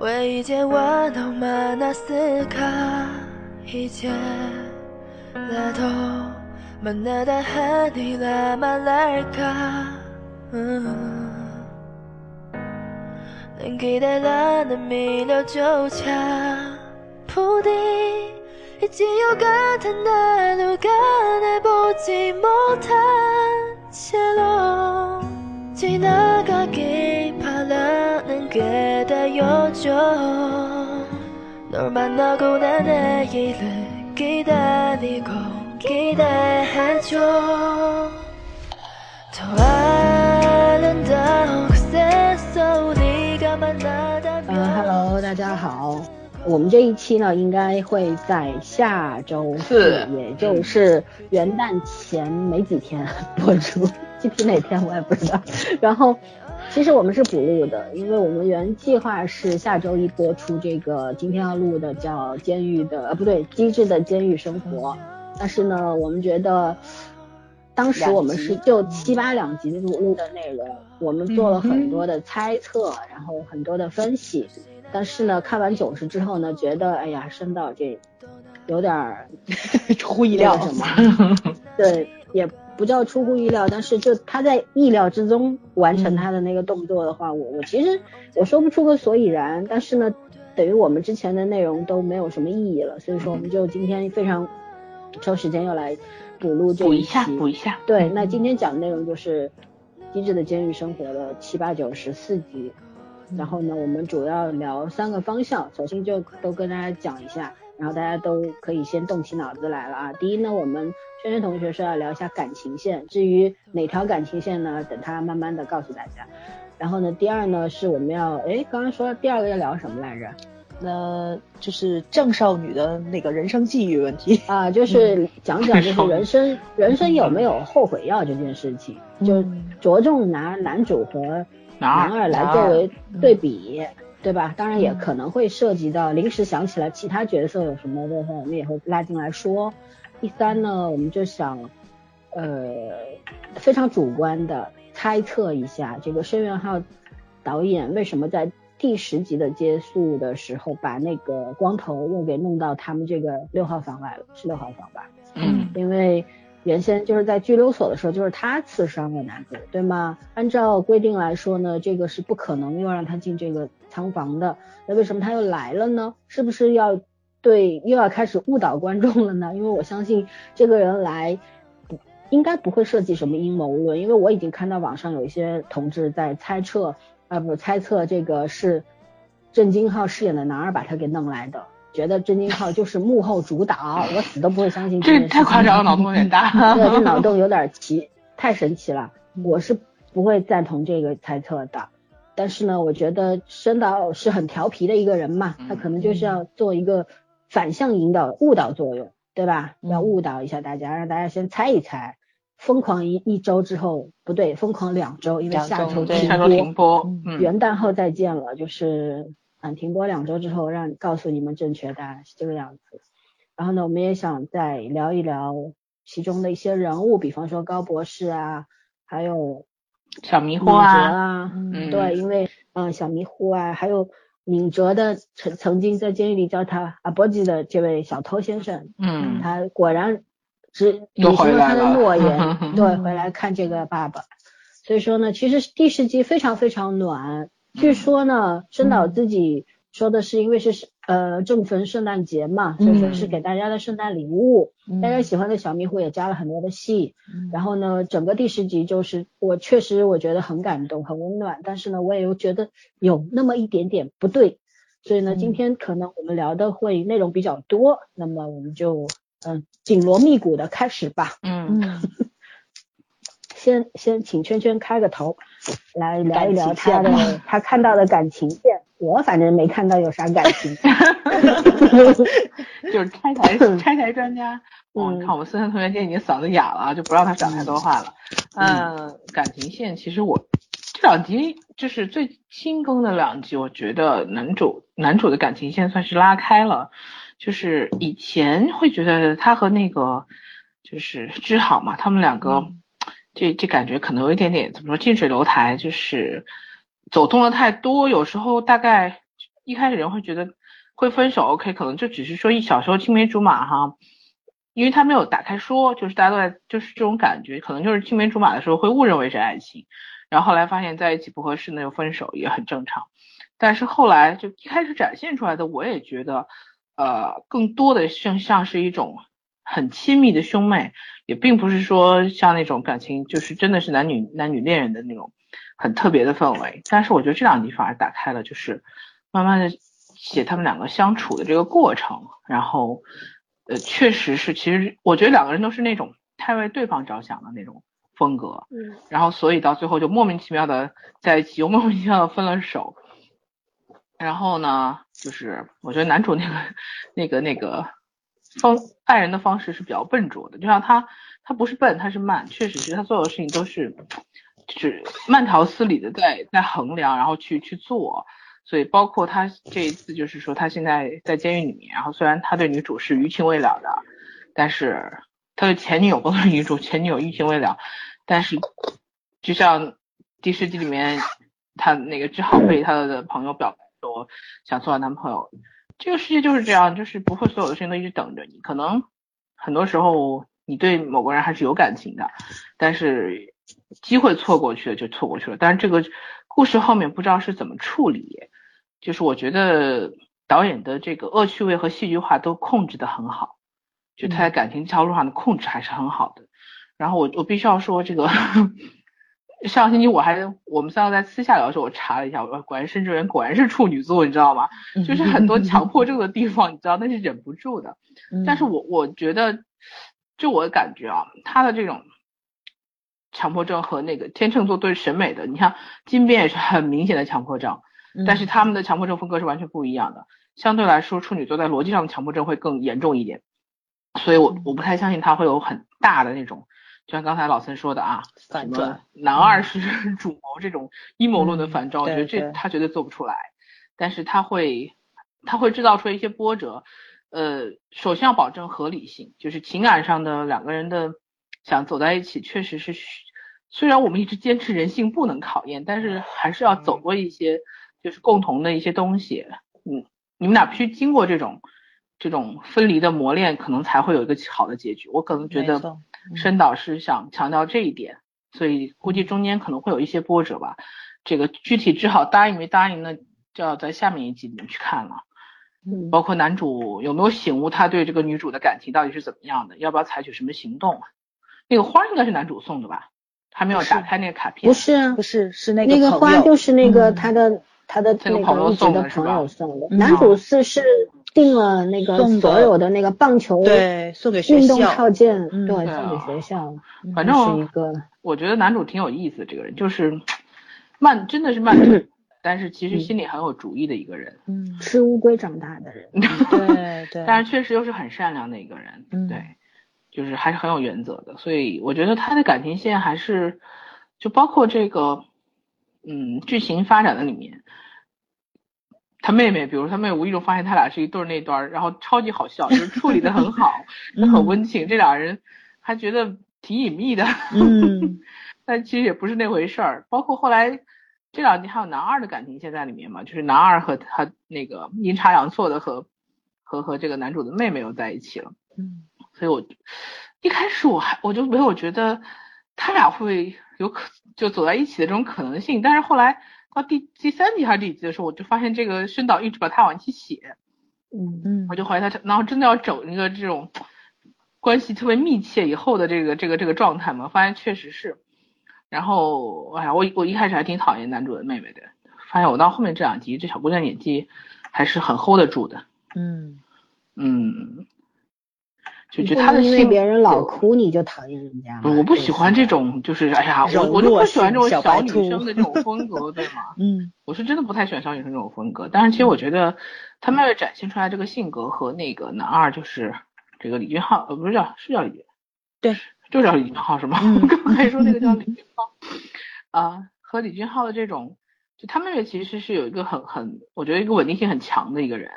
왜 이제와 너만 왔을까 이제라도 만나다 하니라 말랄까 음. 난 기대라는 미련조차 부디 잊지요 같은 날 누가 날 보지 못한 채로 지나가길 바라는 게 다였죠 널 만나고 난 내일을 기다리고 기대해줘 더 아름다운 곳에서 우리가 만나다면 嗯，Hello，大家好。我们这一期呢，应该会在下周四，也就是元旦前没几天播出，具体哪天我也不知道。然后， 其实我们是补录的，因为我们原计划是下周一播出这个今天要录的叫《监狱的》呃不对，《机智的监狱生活》。但是呢，我们觉得当时我们是就七八两集录录的内容，我们做了很多的猜测，然后很多的分析。但是呢，看完九十之后呢，觉得哎呀，升到这有点 出乎意料 什么？对，也不叫出乎意料，但是就他在意料之中完成他的那个动作的话，我我其实我说不出个所以然。但是呢，等于我们之前的内容都没有什么意义了，所以说我们就今天非常抽时间又来补录这一期，补一下。对，那今天讲的内容就是《机智的监狱生活》的七八九十四集。然后呢，我们主要聊三个方向，首先就都跟大家讲一下，然后大家都可以先动起脑子来了啊。第一呢，我们轩轩同学说要聊一下感情线，至于哪条感情线呢，等他慢慢的告诉大家。然后呢，第二呢是我们要，哎，刚刚说第二个要聊什么来着？那就是郑少女的那个人生际遇问题啊，就是讲讲就是人生人生有没有后悔药这件事情，就着重拿男主和。男二来作为对比，对吧？当然也可能会涉及到临时想起来其他角色有什么的话，我们也会拉进来说。第三呢，我们就想，呃，非常主观的猜测一下，这个申元浩导演为什么在第十集的结束的时候把那个光头又给弄到他们这个六号房来了？是六号房吧？嗯，因为。原先就是在拘留所的时候，就是他刺伤了男主，对吗？按照规定来说呢，这个是不可能又让他进这个仓房的。那为什么他又来了呢？是不是要对又要开始误导观众了呢？因为我相信这个人来应该不会设计什么阴谋论，因为我已经看到网上有一些同志在猜测，啊不猜测这个是郑金浩饰演的男二把他给弄来的。觉得郑金浩就是幕后主导，我死都不会相信这太夸张了，脑洞有点大。对，这脑洞 有点奇，太神奇了。我是不会赞同这个猜测的。但是呢，我觉得申导是很调皮的一个人嘛，他可能就是要做一个反向引导、误导作用，对吧？要误导一下大家，让大家先猜一猜。疯狂一一周之后，不对，疯狂两周，因为下周停播，元旦后再见了，就是。嗯，停播两周之后，让告诉你们正确答案是这个样子。然后呢，我们也想再聊一聊其中的一些人物，比方说高博士啊，还有小迷糊啊，啊，对，因为嗯，小迷糊啊，还有敏哲的曾曾经在监狱里叫他阿波吉的这位小偷先生，嗯，他果然只履行了他的诺言，对，回来看这个爸爸。所以说呢，其实第十集非常非常暖。据说呢，申导自己说的是，因为是呃正逢圣诞节嘛，所以说是给大家的圣诞礼物。大家喜欢的小迷糊也加了很多的戏。然后呢，整个第十集就是我确实我觉得很感动，很温暖。但是呢，我也又觉得有那么一点点不对。所以呢，今天可能我们聊的会内容比较多。那么我们就嗯紧锣密鼓的开始吧。嗯。先先请圈圈开个头，来聊一聊他的 他看到的感情线。我反正没看到有啥感情，就是拆台 拆台专家。嗯，看我们森森同学今天已经嗓子哑了，就不让他讲太多话了。嗯，感情线其实我这两集就是最新更的两集，我觉得男主男主的感情线算是拉开了。就是以前会觉得他和那个就是志好嘛，他们两个。这这感觉可能有一点点怎么说近水楼台，就是走动的太多，有时候大概一开始人会觉得会分手，OK，可能就只是说一小时候青梅竹马哈，因为他没有打开说，就是大家都在就是这种感觉，可能就是青梅竹马的时候会误认为是爱情，然后后来发现在一起不合适，那就分手也很正常。但是后来就一开始展现出来的，我也觉得，呃，更多的像像是一种很亲密的兄妹，也并不是说像那种感情，就是真的是男女男女恋人的那种很特别的氛围。但是我觉得这两集反而打开了，就是慢慢的写他们两个相处的这个过程，然后，呃，确实是，其实我觉得两个人都是那种太为对方着想的那种风格，嗯，然后所以到最后就莫名其妙的在一起，又莫名其妙的分了手。然后呢，就是我觉得男主那个那个那个方爱人的方式是比较笨拙的，就像他他不是笨，他是慢，确实是他所有的事情都是就是慢条斯理的在在衡量，然后去去做。所以包括他这一次就是说他现在在监狱里面，然后虽然他对女主是余情未了的，但是他的前女友不是女主，前女友余情未了，但是就像第十集里面他那个志浩被他的朋友表白。说想做男朋友，这个世界就是这样，就是不会所有的事情都一直等着你。可能很多时候你对某个人还是有感情的，但是机会错过去了就错过去了。但是这个故事后面不知道是怎么处理，就是我觉得导演的这个恶趣味和戏剧化都控制的很好，就他在感情这条路上的控制还是很好的。然后我我必须要说这个。上星期我还我们三个在私下聊的时候，我查了一下，我果然申智媛果然是处女座，你知道吗？就是很多强迫症的地方，你知道那是忍不住的。但是我我觉得，就我的感觉啊，他的这种强迫症和那个天秤座对审美的，你看金边也是很明显的强迫症，但是他们的强迫症风格是完全不一样的。相对来说，处女座在逻辑上的强迫症会更严重一点，所以我我不太相信他会有很大的那种。就像刚才老森说的啊，反转男二是主谋这种阴谋论的反转，我觉得这他绝对做不出来。但是他会，他会制造出一些波折。呃，首先要保证合理性，就是情感上的两个人的想走在一起，确实是虽然我们一直坚持人性不能考验，但是还是要走过一些就是共同的一些东西。嗯，你们俩必须经过这种这种分离的磨练，可能才会有一个好的结局。我可能觉得。申导是想强调这一点，所以估计中间可能会有一些波折吧。这个具体只好答应没答应，呢就要在下面一集里面去看了。嗯，包括男主有没有醒悟，他对这个女主的感情到底是怎么样的，要不要采取什么行动？那个花应该是男主送的吧？还没有打开那个卡片。不是，不是，是那个那个花就是那个他的他的那个朋友送的朋友送的。男主是是。订了那个所有的那个棒球对送给运动套件对送给学校，反正是一个我觉得男主挺有意思，这个人就是慢真的是慢，但是其实心里很有主意的一个人，嗯，吃乌龟长大的人，对对，但是确实又是很善良的一个人，对，就是还是很有原则的，所以我觉得他的感情线还是就包括这个嗯剧情发展的里面。他妹妹，比如他妹妹无意中发现他俩是一对那段，然后超级好笑，就是处理的很好，很温情。这俩人还觉得挺隐秘的，嗯，但其实也不是那回事儿。包括后来这两集还有男二的感情线在里面嘛，就是男二和他那个阴差阳错的和和和这个男主的妹妹又在一起了，嗯，所以我一开始我还我就没有觉得他俩会有可就走在一起的这种可能性，但是后来。到第第三集还是第几集的时候，我就发现这个宣导一直把他往一起写，嗯。嗯，我就怀疑他，然后真的要整一个这种关系特别密切以后的这个这个这个状态嘛，发现确实是，然后哎呀，我我一开始还挺讨厌男主的妹妹的，发现我到后面这两集，这小姑娘演技还是很 hold 得住的，嗯。嗯。就觉得他的因为别人老哭你就讨厌人家我不喜欢这种，就是哎呀，我我就不喜欢这种小女生的这种风格，对吗？嗯，我是真的不太喜欢小女生这种风格。但是其实我觉得他妹妹展现出来这个性格和那个男二就是这个李俊浩，呃，不是叫是叫李俊，对，就叫李俊浩是吗？我 刚才说那个叫李俊浩啊，和李俊浩的这种，就他妹妹其实是有一个很很，我觉得一个稳定性很强的一个人，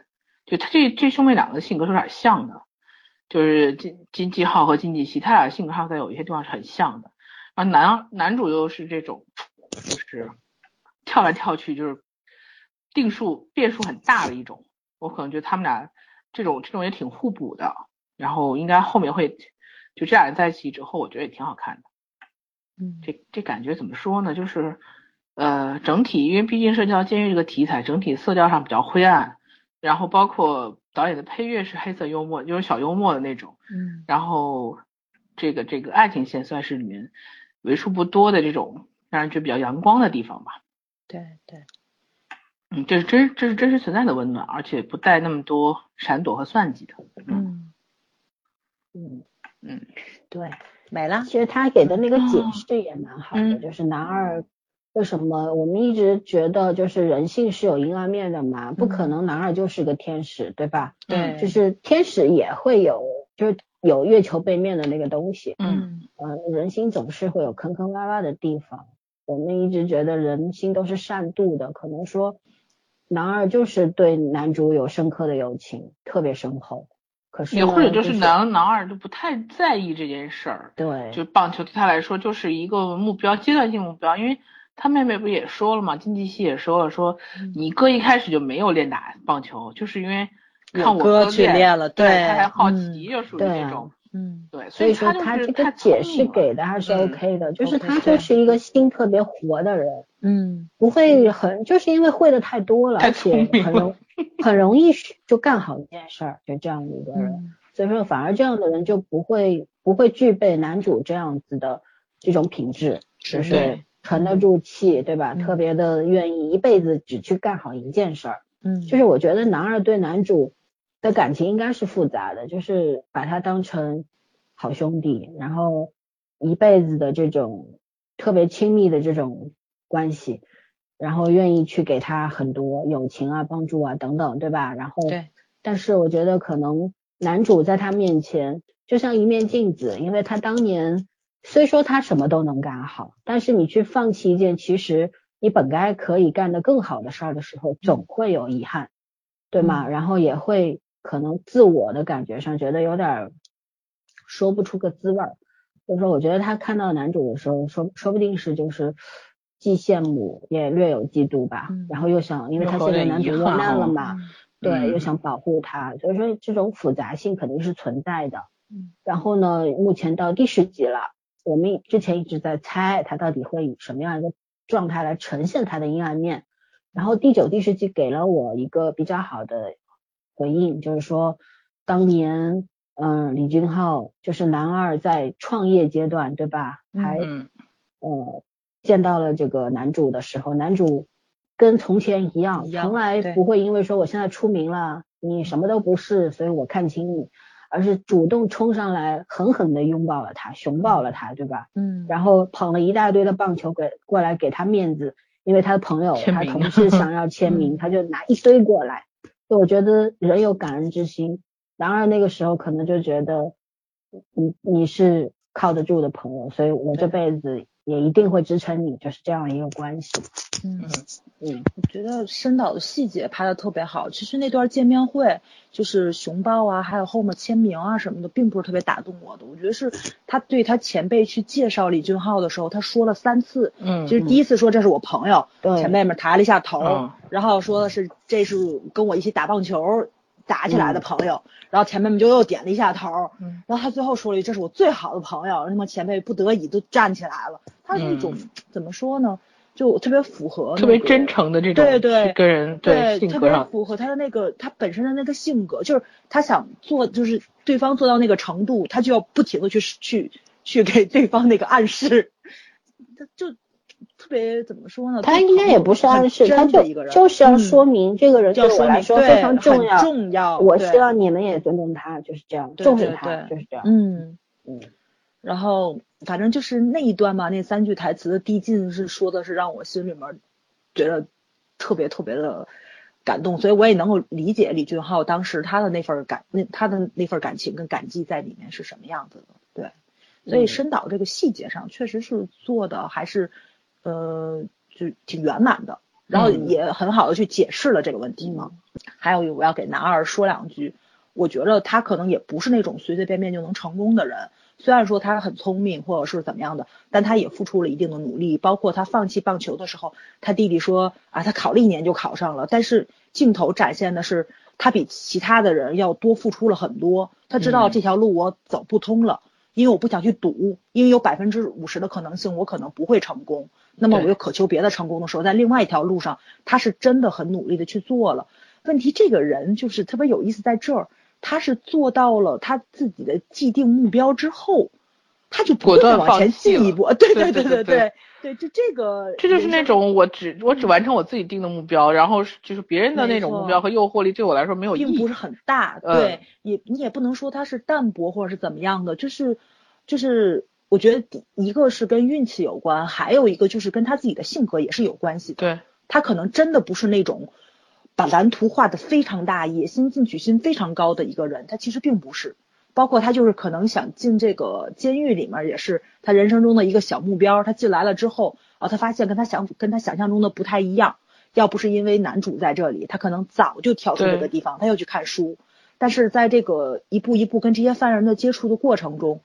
就他这这兄妹两个性格是有点像的。就是金金继浩和金继熙，他俩性格上在有一些地方是很像的。然后男男主又是这种，就是跳来跳去，就是定数变数很大的一种，我可能觉得他们俩这种这种也挺互补的，然后应该后面会就这俩人在一起之后，我觉得也挺好看的。嗯，这这感觉怎么说呢？就是呃，整体因为毕竟涉及到监狱这个题材，整体色调上比较灰暗，然后包括导演的配乐是黑色幽默，就是小幽默的那种。嗯，然后这个这个爱情线算是里面为数不多的这种让人觉得比较阳光的地方吧。对对。嗯，这是真，这是真实存在的温暖，而且不带那么多闪躲和算计的。嗯嗯嗯，对，没了。其实他给的那个解释也蛮好的，嗯就是男二为什么我们一直觉得就是人性是有阴暗面的嘛，不可能男二就是个天使，对吧？对，就是天使也会有，就是有月球背面的那个东西。嗯呃，人心总是会有坑坑洼洼的地方。我们一直觉得人心都是善妒的，可能说。男二就是对男主有深刻的友情，特别深厚。可是也或者就是男男二就不太在意这件事儿。对，就棒球对他来说就是一个目标，阶段性目标。因为他妹妹不也说了嘛，经济系也说了，说你哥一开始就没有练打棒球，就是因为看我哥去练了，对，他还好奇，就属于这种。嗯，对，所以说他这个解释给的还是 OK 的，就是他就是一个。心特别活的人，嗯，不会很就是因为会的太多了，而且很容很容易就干好一件事儿，就这样的一个人，所以说反而这样的人就不会不会具备男主这样子的这种品质，就是沉得住气，对吧？特别的愿意一辈子只去干好一件事儿，嗯，就是我觉得男二对男主。的感情应该是复杂的，就是把他当成好兄弟，然后一辈子的这种特别亲密的这种关系，然后愿意去给他很多友情啊、帮助啊等等，对吧？然后，对，但是我觉得可能男主在他面前就像一面镜子，因为他当年虽说他什么都能干好，但是你去放弃一件其实你本该可以干得更好的事儿的时候，总会有遗憾，对吗？然后也会。可能自我的感觉上觉得有点说不出个滋味儿，就是说，我觉得他看到男主的时候，说说不定是就是既羡慕也略有嫉妒吧，然后又想，因为他现在男主落难了嘛，对，又想保护他，所以说这种复杂性肯定是存在的。然后呢，目前到第十集了，我们之前一直在猜他到底会以什么样一个状态来呈现他的阴暗面，然后第九、第十集给了我一个比较好的。回应就是说，当年，嗯，李俊浩就是男二在创业阶段，对吧？还，呃，见到了这个男主的时候，男主跟从前一样，从来不会因为说我现在出名了，你什么都不是，所以我看清你，而是主动冲上来，狠狠的拥抱了他，熊抱了他，对吧？嗯。然后捧了一大堆的棒球给过来给他面子，因为他的朋友、他同 事想要签名，他就拿一堆过来。就我觉得人有感恩之心，然而那个时候可能就觉得你你是靠得住的朋友，所以我这辈子也一定会支撑你，就是这样一个关系。嗯嗯，我觉得申导的细节拍的特别好。其实那段见面会，就是熊抱啊，还有后面签名啊什么的，并不是特别打动我的。我觉得是他对他前辈去介绍李俊昊的时候，他说了三次。嗯，其实第一次说这是我朋友，前辈们抬了一下头。然后说的是这是跟我一起打棒球打起来的朋友，然后前辈们就又点了一下头，然后他最后说了一句这是我最好的朋友，那么前辈不得已都站起来了，他是那种怎么说呢，就特别符合特别真诚的这种对对跟人对性格上符合他的那个他本身的那个性格，就是他想做就是对方做到那个程度，他就要不停的去去去给对方那个暗示，他就。特别怎么说呢？他应该也不是暗示，他就就是要说明这个人对我来说非常重要。重要，我希望你们也尊重他，就是这样，重视他，就是这样。嗯嗯。然后反正就是那一段嘛，那三句台词的递进是说的是让我心里面觉得特别特别的感动，所以我也能够理解李俊浩当时他的那份感，那他的那份感情跟感激在里面是什么样子的。对，所以深导这个细节上确实是做的还是。呃，就挺圆满的，然后也很好的去解释了这个问题嘛。还有，我要给男二说两句，我觉得他可能也不是那种随随便便就能成功的人，虽然说他很聪明或者是怎么样的，但他也付出了一定的努力。包括他放弃棒球的时候，他弟弟说啊，他考了一年就考上了。但是镜头展现的是他比其他的人要多付出了很多。他知道这条路我走不通了，因为我不想去赌，因为有百分之五十的可能性我可能不会成功。那么我又渴求别的成功的时候，在另外一条路上，他是真的很努力的去做了。问题这个人就是特别有意思，在这儿。他是做到了他自己的既定目标之后，他就不断往前进一步。对对对对对对，就这个，这就是那种我只我只完成我自己定的目标，然后就是别人的那种目标和诱惑力对我来说没有，并不是很大。对，也你也不能说他是淡薄或者是怎么样的，就是就是我觉得一个是跟运气有关，还有一个就是跟他自己的性格也是有关系的。对，他可能真的不是那种。把蓝图画的非常大，野心、进取心非常高的一个人，他其实并不是。包括他就是可能想进这个监狱里面，也是他人生中的一个小目标。他进来了之后，啊，他发现跟他想跟他想象中的不太一样。要不是因为男主在这里，他可能早就跳出这个地方，他又去看书。但是在这个一步一步跟这些犯人的接触的过程中，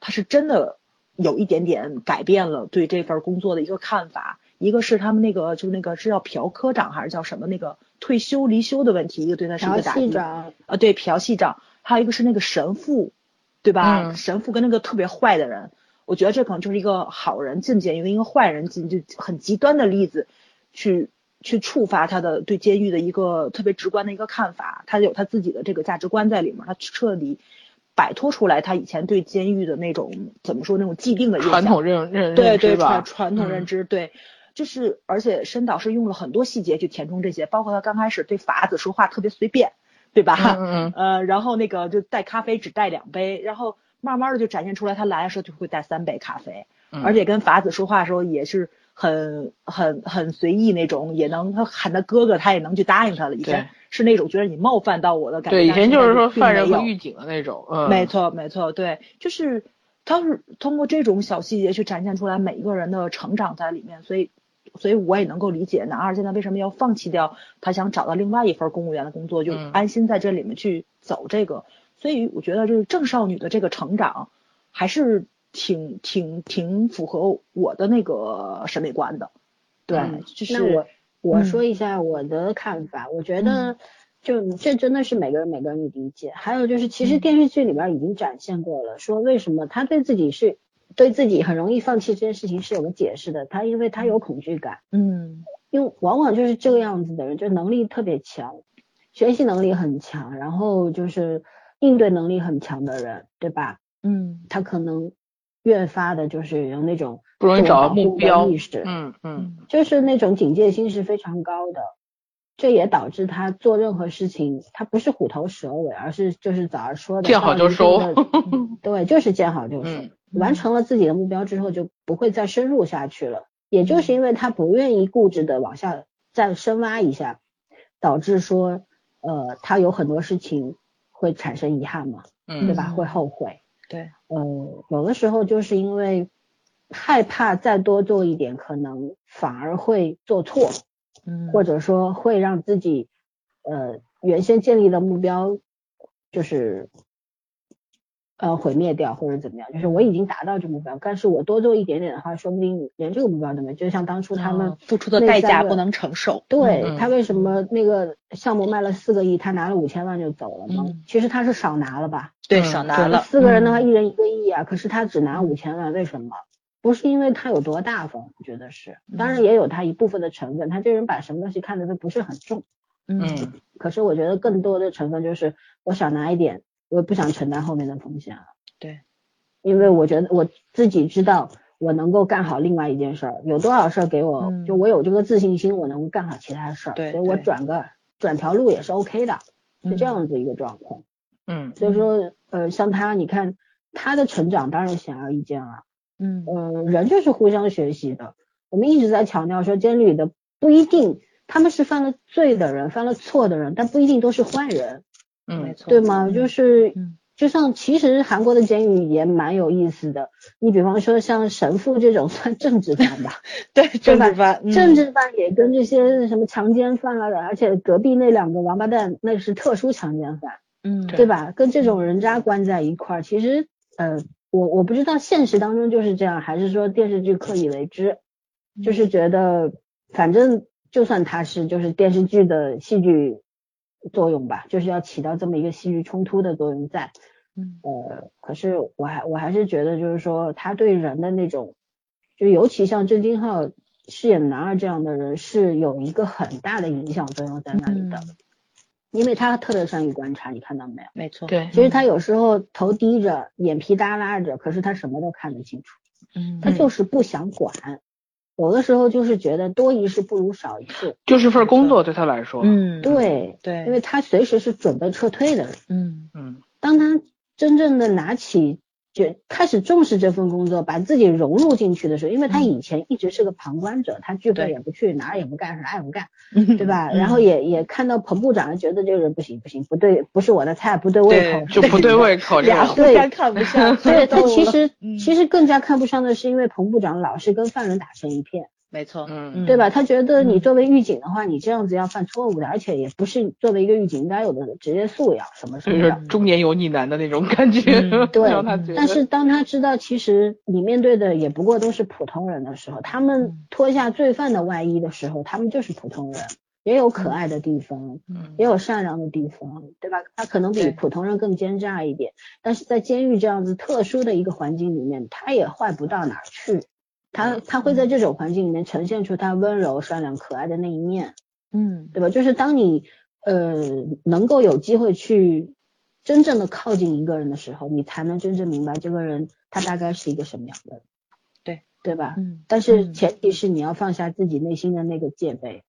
他是真的有一点点改变了对这份工作的一个看法。一个是他们那个就是那个是叫朴科长还是叫什么那个。退休离休的问题，一个对他是一个打击啊，对朴系长，还有一个是那个神父，对吧？神父跟那个特别坏的人，我觉得这可能就是一个好人进监狱跟一个坏人进就很极端的例子，去去触发他的对监狱的一个特别直观的一个看法，他有他自己的这个价值观在里面，他彻底摆脱出来他以前对监狱的那种怎么说那种既定的传统认认对对传传统认知对。就是，而且申导是用了很多细节去填充这些，包括他刚开始对法子说话特别随便，对吧？嗯嗯。呃，然后那个就带咖啡只带两杯，然后慢慢的就展现出来，他来的时候就会带三杯咖啡，而且跟法子说话的时候也是很很很随意那种，也能他喊他哥哥，他也能去答应他了。以前是那种觉得你冒犯到我的感觉。对，以前就是说犯人和狱警的那种。嗯。没错没错，对，就是他是通过这种小细节去展现出来每一个人的成长在里面，所以。所以我也能够理解男二现在为什么要放弃掉他想找到另外一份公务员的工作，就安心在这里面去走这个。所以我觉得就是郑少女的这个成长还是挺挺挺符合我的那个审美观的。对，就是我我说一下我的看法，我觉得就这真的是每个人每个人的理解。还有就是其实电视剧里边已经展现过了，说为什么他对自己是。对自己很容易放弃这件事情是有个解释的，他因为他有恐惧感，嗯，因为往往就是这个样子的人，就能力特别强，学习能力很强，然后就是应对能力很强的人，对吧？嗯，他可能越发的就是有那种不容易找到目标意识，嗯嗯，就是那种警戒心是非常高的，这也导致他做任何事情，他不是虎头蛇尾，而是就是早上说的见好就收，对，就是见好就收。完成了自己的目标之后，就不会再深入下去了。也就是因为他不愿意固执的往下再深挖一下，导致说，呃，他有很多事情会产生遗憾嘛，嗯对吧？会后悔。对，呃，有的时候就是因为害怕再多做一点，可能反而会做错，嗯，或者说会让自己，呃，原先建立的目标就是。呃，毁灭掉或者怎么样，就是我已经达到这目标，但是我多做一点点的话，说不定连这个目标都没。就像当初他们付出的代价不能承受。对他为什么那个项目卖了四个亿，他拿了五千万就走了吗？其实他是少拿了吧？对，少拿了。四个人的话，一人一个亿啊，可是他只拿五千万，为什么？不是因为他有多大方，我觉得是，当然也有他一部分的成分，他这人把什么东西看得都不是很重。嗯。可是我觉得更多的成分就是我少拿一点。我不想承担后面的风险了，对，因为我觉得我自己知道我能够干好另外一件事儿，有多少事儿给我，就我有这个自信心，我能够干好其他事儿，对，所以我转个转条路也是 OK 的，是这样子一个状况，嗯，所以说呃像他，你看他的成长当然显而易见了，嗯。嗯，人就是互相学习的，我们一直在强调说监狱里的不一定他们是犯了罪的人，犯了错的人，但不一定都是坏人。嗯，没错，对吗？就是，就像其实韩国的监狱也蛮有意思的。你比方说像神父这种 算政治犯吧，对，政治犯，政治犯也跟这些什么强奸犯啊，而且隔壁那两个王八蛋那是特殊强奸犯，嗯，对吧？跟这种人渣关在一块儿，其实呃，我我不知道现实当中就是这样，还是说电视剧刻意为之，就是觉得反正就算他是就是电视剧的戏剧作用吧，就是要起到这么一个戏剧冲突的作用在。嗯，呃，可是我还我还是觉得就是说他对人的那种，就尤其像郑敬浩饰演男二这样的人，是有一个很大的影响作用在那里的。因为他特别善于观察，你看到没有？没错，对。其实他有时候头低着，眼皮耷拉着，可是他什么都看得清楚。嗯。他就是不想管，有的时候就是觉得多一事不如少一事。就是份工作对他来说。嗯。对对。因为他随时是准备撤退的人。嗯嗯。当他真正的拿起。就开始重视这份工作，把自己融入进去的时候，因为他以前一直是个旁观者，他聚会也不去，哪儿也不干，啥也不干，对吧？然后也也看到彭部长，觉得这个人不行不行，不对，不是我的菜，不对胃口，就不对胃口，俩互相看不上。对他其实 其实更加看不上的是，因为彭部长老是跟犯人打成一片。没错，嗯，对吧？他觉得你作为狱警的话，你这样子要犯错误的，而且也不是作为一个狱警应该有的职业素养，什么什么的。中年油腻男的那种感觉。对，但是当他知道其实你面对的也不过都是普通人的时候，他们脱下罪犯的外衣的时候，他们就是普通人，也有可爱的地方，也有善良的地方，对吧？他可能比普通人更奸诈一点，但是在监狱这样子特殊的一个环境里面，他也坏不到哪去。他他会在这种环境里面呈现出他温柔、善良、可爱的那一面，嗯，对吧？就是当你呃能够有机会去真正的靠近一个人的时候，你才能真正明白这个人他大概是一个什么样的人，对对吧？嗯。但是前提是你要放下自己内心的那个戒备，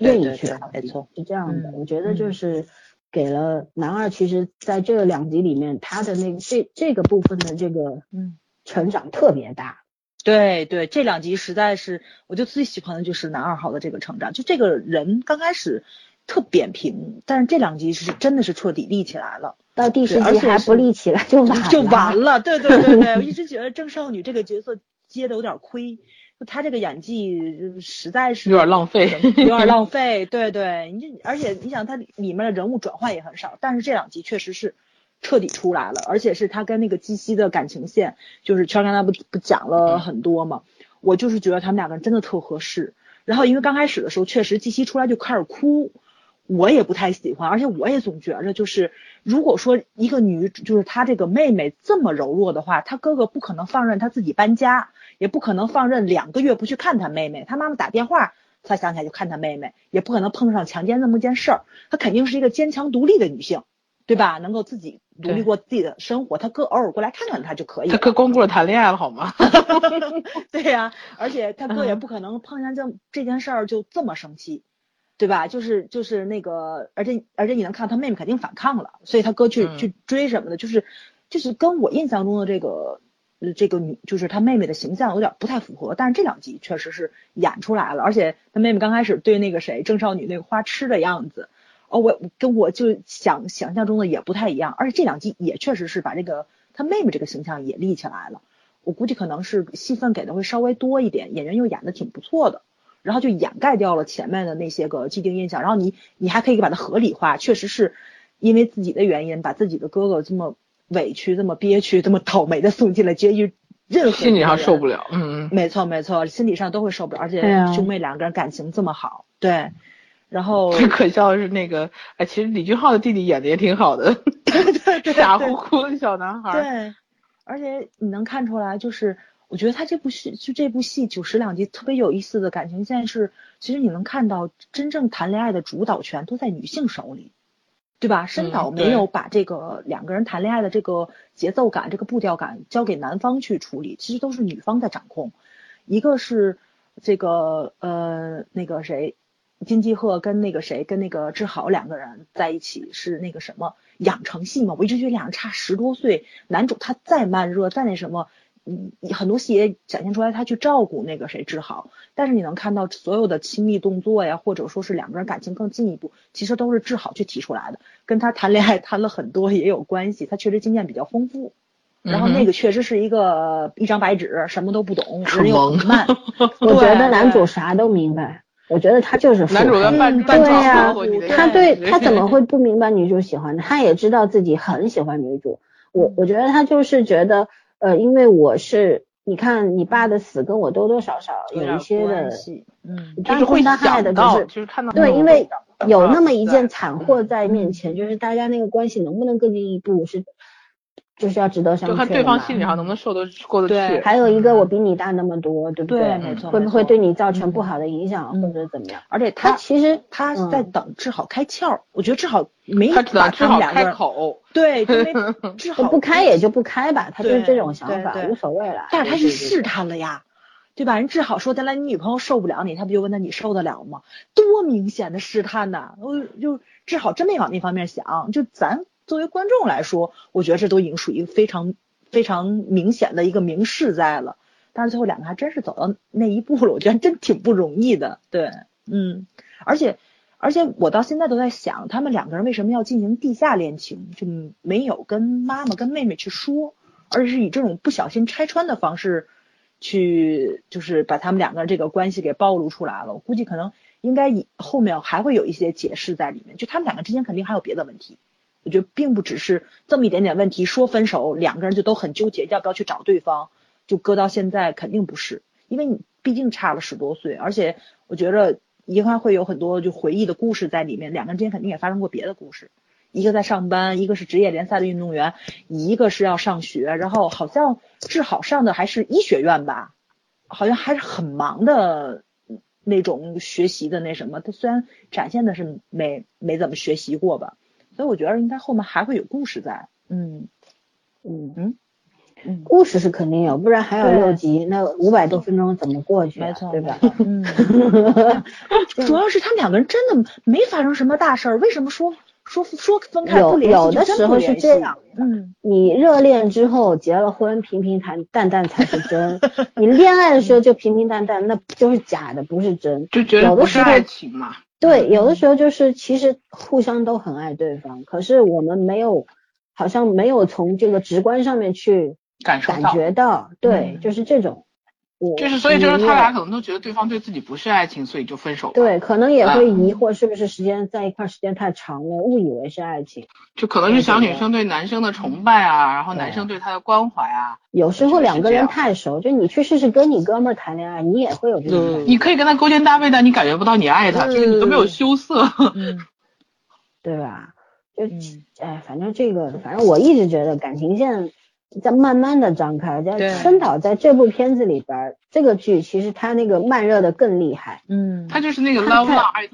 愿意去靠近，没错，是这样的。我觉得就是给了男二，其实在这两集里面，他的那这这个部分的这个嗯成长特别大。对对，这两集实在是，我就最喜欢的就是男二号的这个成长。就这个人刚开始特扁平，但是这两集是真的是彻底立起来了。到第十集还不立起来就完就完了。对对对对，我一直觉得郑少女这个角色接的有点亏，就她这个演技实在是有点浪费，有点 浪费。对对，你这而且你想，他里面的人物转换也很少，但是这两集确实是。彻底出来了，而且是他跟那个基西的感情线，就是圈刚才不不讲了很多嘛，我就是觉得他们两个人真的特合适。然后因为刚开始的时候，确实基西出来就开始哭，我也不太喜欢，而且我也总觉着就是如果说一个女就是她这个妹妹这么柔弱的话，她哥哥不可能放任她自己搬家，也不可能放任两个月不去看她妹妹，她妈妈打电话她想起来就看她妹妹，也不可能碰上强奸那么件事儿，她肯定是一个坚强独立的女性。对吧？能够自己独立过自己的生活，他哥偶尔过来看看他就可以。他哥光顾着谈恋爱了好吗？对呀，而且他哥也不可能碰见这这件事儿就这么生气，对吧？就是就是那个，而且而且你能看到他妹妹肯定反抗了，所以他哥去去追什么的，就是就是跟我印象中的这个这个女，就是他妹妹的形象有点不太符合。但是这两集确实是演出来了，而且他妹妹刚开始对那个谁郑少女那个花痴的样子。哦，我跟我就想想象中的也不太一样，而且这两集也确实是把这个他妹妹这个形象也立起来了。我估计可能是戏份给的会稍微多一点，演员又演的挺不错的，然后就掩盖掉了前面的那些个既定印象。然后你你还可以把它合理化，确实是因为自己的原因把自己的哥哥这么委屈、这么憋屈、这么倒霉的送进了监狱，任何心理上受不了。嗯嗯，没错没错，心理上都会受不了，而且兄妹两个人感情这么好，对。然后最可笑的是那个，哎，其实李俊浩的弟弟演的也挺好的 傻乎乎的小男孩。对，而且你能看出来，就是我觉得他这部戏，就这部戏九十两集特别有意思的感情线是，其实你能看到真正谈恋爱的主导权都在女性手里，对吧？申导没有把这个两个人谈恋爱的这个节奏感、这个步调感交给男方去处理，其实都是女方在掌控。一个是这个呃那个谁。金基赫跟那个谁，跟那个志豪两个人在一起是那个什么养成系嘛？我一直觉得两人差十多岁，男主他再慢热再那什么，嗯，很多戏也展现出来他去照顾那个谁志豪，但是你能看到所有的亲密动作呀，或者说是两个人感情更进一步，其实都是志豪去提出来的，跟他谈恋爱谈了很多也有关系，他确实经验比较丰富，然后那个确实是一个一张白纸，什么都不懂，人又很慢，我觉得男主啥都明白。我觉得他就是男主的半对呀，他对他怎么会不明白女主喜欢他？他也知道自己很喜欢女主。我我觉得他就是觉得，呃，因为我是。你看，你爸的死跟我多多少少有一些的，嗯，就是会想到，就是看到对，因为有那么一件惨祸在面前，就是大家那个关系能不能更进一步是。就是要值得商榷就看对方心理上能不能受得过得去。还有一个，我比你大那么多，对不对？对，没错。会不会对你造成不好的影响，或者怎么样？而且他其实他在等志好开窍，我觉得志好没把他们两个开口。对，因为志好不开也就不开吧，他就是这种想法，无所谓了。但是他是试探了呀，对吧？人志好说：“将来你女朋友受不了你，他不就问他你受得了吗？”多明显的试探呐！我就志好真没往那方面想，就咱。作为观众来说，我觉得这都已经属于非常非常明显的一个明示在了。但是最后两个还真是走到那一步了，我觉得真挺不容易的。对，嗯，而且而且我到现在都在想，他们两个人为什么要进行地下恋情，就没有跟妈妈跟妹妹去说，而是以这种不小心拆穿的方式去，就是把他们两个人这个关系给暴露出来了。我估计可能应该以后面还会有一些解释在里面，就他们两个之间肯定还有别的问题。我觉得并不只是这么一点点问题，说分手，两个人就都很纠结，要不要去找对方？就搁到现在，肯定不是，因为你毕竟差了十多岁，而且我觉得应该会有很多就回忆的故事在里面。两个人之间肯定也发生过别的故事，一个在上班，一个是职业联赛的运动员，一个是要上学，然后好像志好上的还是医学院吧，好像还是很忙的那种学习的那什么。他虽然展现的是没没怎么学习过吧。所以我觉得应该后面还会有故事在，嗯嗯嗯嗯，故事是肯定有，不然还有六集，那五百多分钟怎么过去？没错，对吧？嗯，主要是他们两个人真的没发生什么大事儿，为什么说说说分开不联系？有有的时候是这样，嗯，你热恋之后结了婚，平平淡淡淡才是真；你恋爱的时候就平平淡淡，那就是假的，不是真。就觉得不是爱情嘛。对，有的时候就是其实互相都很爱对方，可是我们没有，好像没有从这个直观上面去感觉到，对，就是这种。就是所以就是他俩可能都觉得对方对自己不是爱情，所以就分手了。对，可能也会疑惑是不是时间在一块时间太长了，误以为是爱情。就可能是小女生对男生的崇拜啊，然后男生对她的关怀啊。有时候两个人太熟，就你去试试跟你哥们儿谈恋爱，你也会有这种。你可以跟他勾肩搭背，但你感觉不到你爱他，就是你都没有羞涩。嗯，对吧？就哎，反正这个，反正我一直觉得感情线。在慢慢的张开，在申导在这部片子里边，这个剧其实他那个慢热的更厉害，嗯，他就是那个 love love，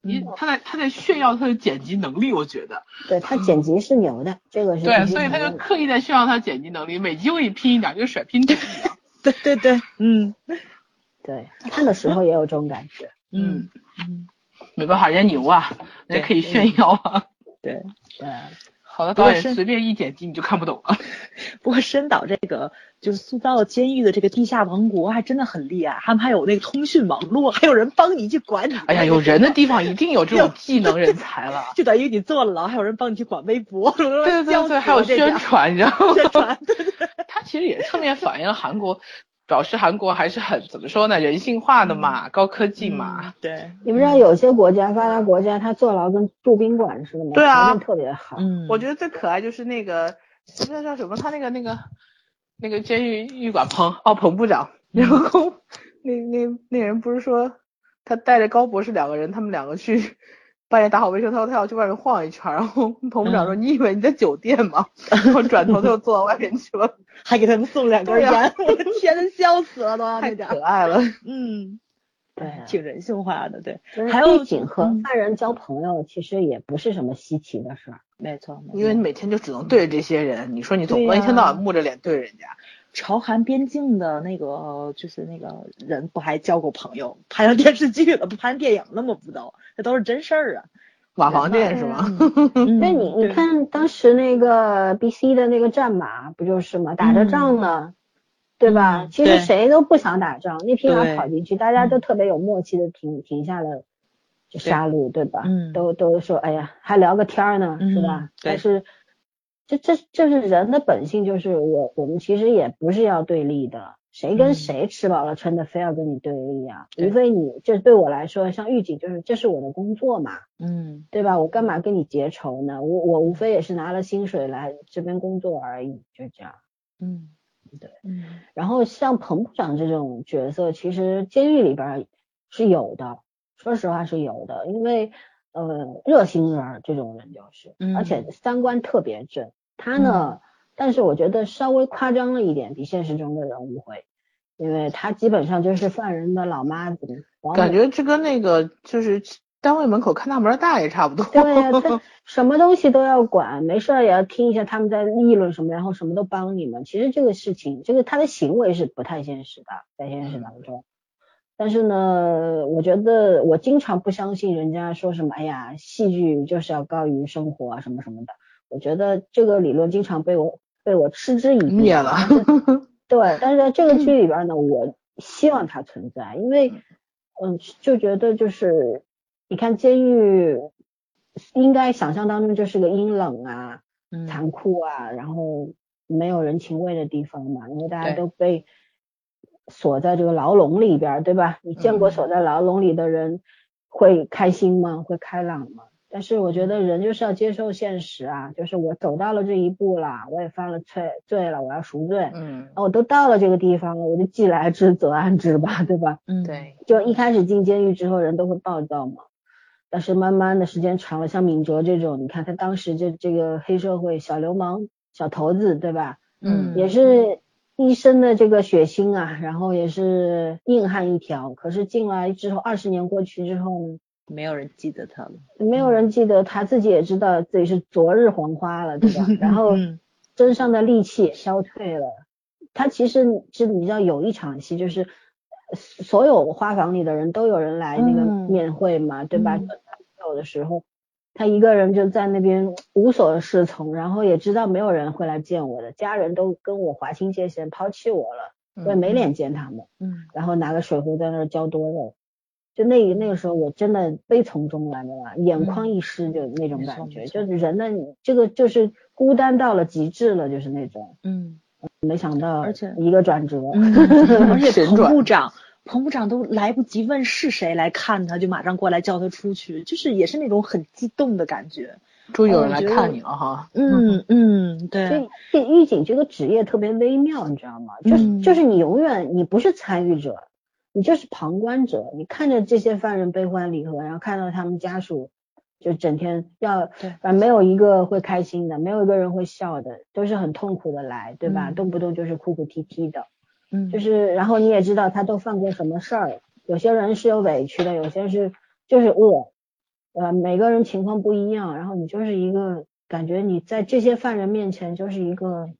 你他在他在炫耀他的剪辑能力，我觉得，对他剪辑是牛的，这个是对，所以他就刻意在炫耀他剪辑能力，每集我一拼一点，就甩拼图，对对对，嗯，对，看的时候也有这种感觉，嗯。嗯，没办法，人家牛啊，人家可以炫耀啊，对对。好的导演随便一剪辑你就看不懂了。不过申导这个就是塑造监狱的这个地下王国还真的很厉害，他们还有那个通讯网络，还有人帮你去管理。哎呀，有人的地方一定有这种 技能人才了。就等于你坐了牢，还有人帮你去管微博，对对对，还有宣传，你知道吗？宣传，对对对。他其实也侧面反映了韩国。表示韩国还是很怎么说呢？人性化的嘛，高科技嘛。对，你不知道有些国家发达国家，他坐牢跟住宾馆似的吗？对啊，特别好。嗯，我觉得最可爱就是那个，那叫什么？他那个那个那个监狱狱管彭哦彭部长，然后那那那人不是说他带着高博士两个人，他们两个去。半夜打好卫生，他说他要去外面晃一圈，然后 彭部长说：“你以为你在酒店吗？”然后转头他又坐到外面去了，还给他们送两根烟，我的天呐，笑死了都，太可爱了。嗯，对，挺人性化的，对。还有警和犯人交朋友，其实也不是什么稀奇的事儿。没错，因为你每天就只能对着这些人，你说你总不能一天到晚木着脸对着人家。朝韩边境的那个就是那个人不还交过朋友，拍上电视剧了，不拍电影了吗？不都，这都是真事儿啊。瓦房店是吗？那你你看当时那个 B C 的那个战马不就是吗？打着仗呢，对吧？其实谁都不想打仗，那匹马跑进去，大家都特别有默契的停停下了就杀戮，对吧？嗯，都都说哎呀，还聊个天呢，是吧？但是。这这这是人的本性，就是我我们其实也不是要对立的，谁跟谁吃饱了撑的非要跟你对立啊？无非你这对我来说，像狱警就是这是我的工作嘛，嗯，对吧？我干嘛跟你结仇呢？我我无非也是拿了薪水来这边工作而已，就这样，嗯对，嗯。然后像彭部长这种角色，其实监狱里边是有的，说实话是有的，因为呃热心人这种人就是，而且三观特别正。他呢，但是我觉得稍微夸张了一点，比现实中的人物会，因为他基本上就是犯人的老妈子，感觉这跟那个就是。单位门口看大门大爷差不多。对呀，他 什么东西都要管，没事也要听一下他们在议论什么，然后什么都帮你们。其实这个事情，这个他的行为是不太现实的，在现实当中。但是呢，我觉得我经常不相信人家说什么，哎呀，戏剧就是要高于生活啊，什么什么的。我觉得这个理论经常被我被我嗤之以鼻了。对，但是在这个剧里边呢，我希望它存在，因为嗯，就觉得就是。你看监狱，应该想象当中就是个阴冷啊、残酷啊，然后没有人情味的地方嘛，因为大家都被锁在这个牢笼里边，对吧？你见过锁在牢笼里的人会开心吗？会开朗吗？但是我觉得人就是要接受现实啊，就是我走到了这一步了，我也犯了罪罪了，我要赎罪。嗯，我都到了这个地方了，我就既来之则安之吧，对吧？嗯，对。就一开始进监狱之后，人都会暴躁嘛。但是慢慢的时间长了，像敏哲这种，你看他当时这这个黑社会小流氓、小头子，对吧？嗯，也是一身的这个血腥啊，然后也是硬汉一条。可是进来之后，二十年过去之后呢，没有人记得他了，没有人记得他自己也知道自己是昨日黄花了，对吧？然后身上的戾气也消退了。他其实是你知道有一场戏就是。所有花房里的人都有人来那个面会嘛，对吧？有的时候他一个人就在那边无所适从，然后也知道没有人会来见我的，家人都跟我划清界限，抛弃我了，我也没脸见他们。嗯。然后拿个水壶在那儿浇多肉，就那那个时候我真的悲从中来的吧，眼眶一湿就那种感觉，就是人的这个就是孤单到了极致了，就是那种。嗯。没想到，而且一个转折，而且彭部长，彭部长都来不及问是谁来看他，就马上过来叫他出去，就是也是那种很激动的感觉。终于有人来看你了哈。嗯嗯，对。所以狱警这个职业特别微妙，你知道吗？就是就是你永远你不是参与者，你就是旁观者，你看着这些犯人悲欢离合，然后看到他们家属。就整天要，反正没有一个会开心的，没有一个人会笑的，都是很痛苦的来，对吧？动不动就是哭哭啼啼的，嗯，就是，然后你也知道他都犯过什么事儿，有些人是有委屈的，有些是就是恶，呃，每个人情况不一样，然后你就是一个感觉你在这些犯人面前就是一个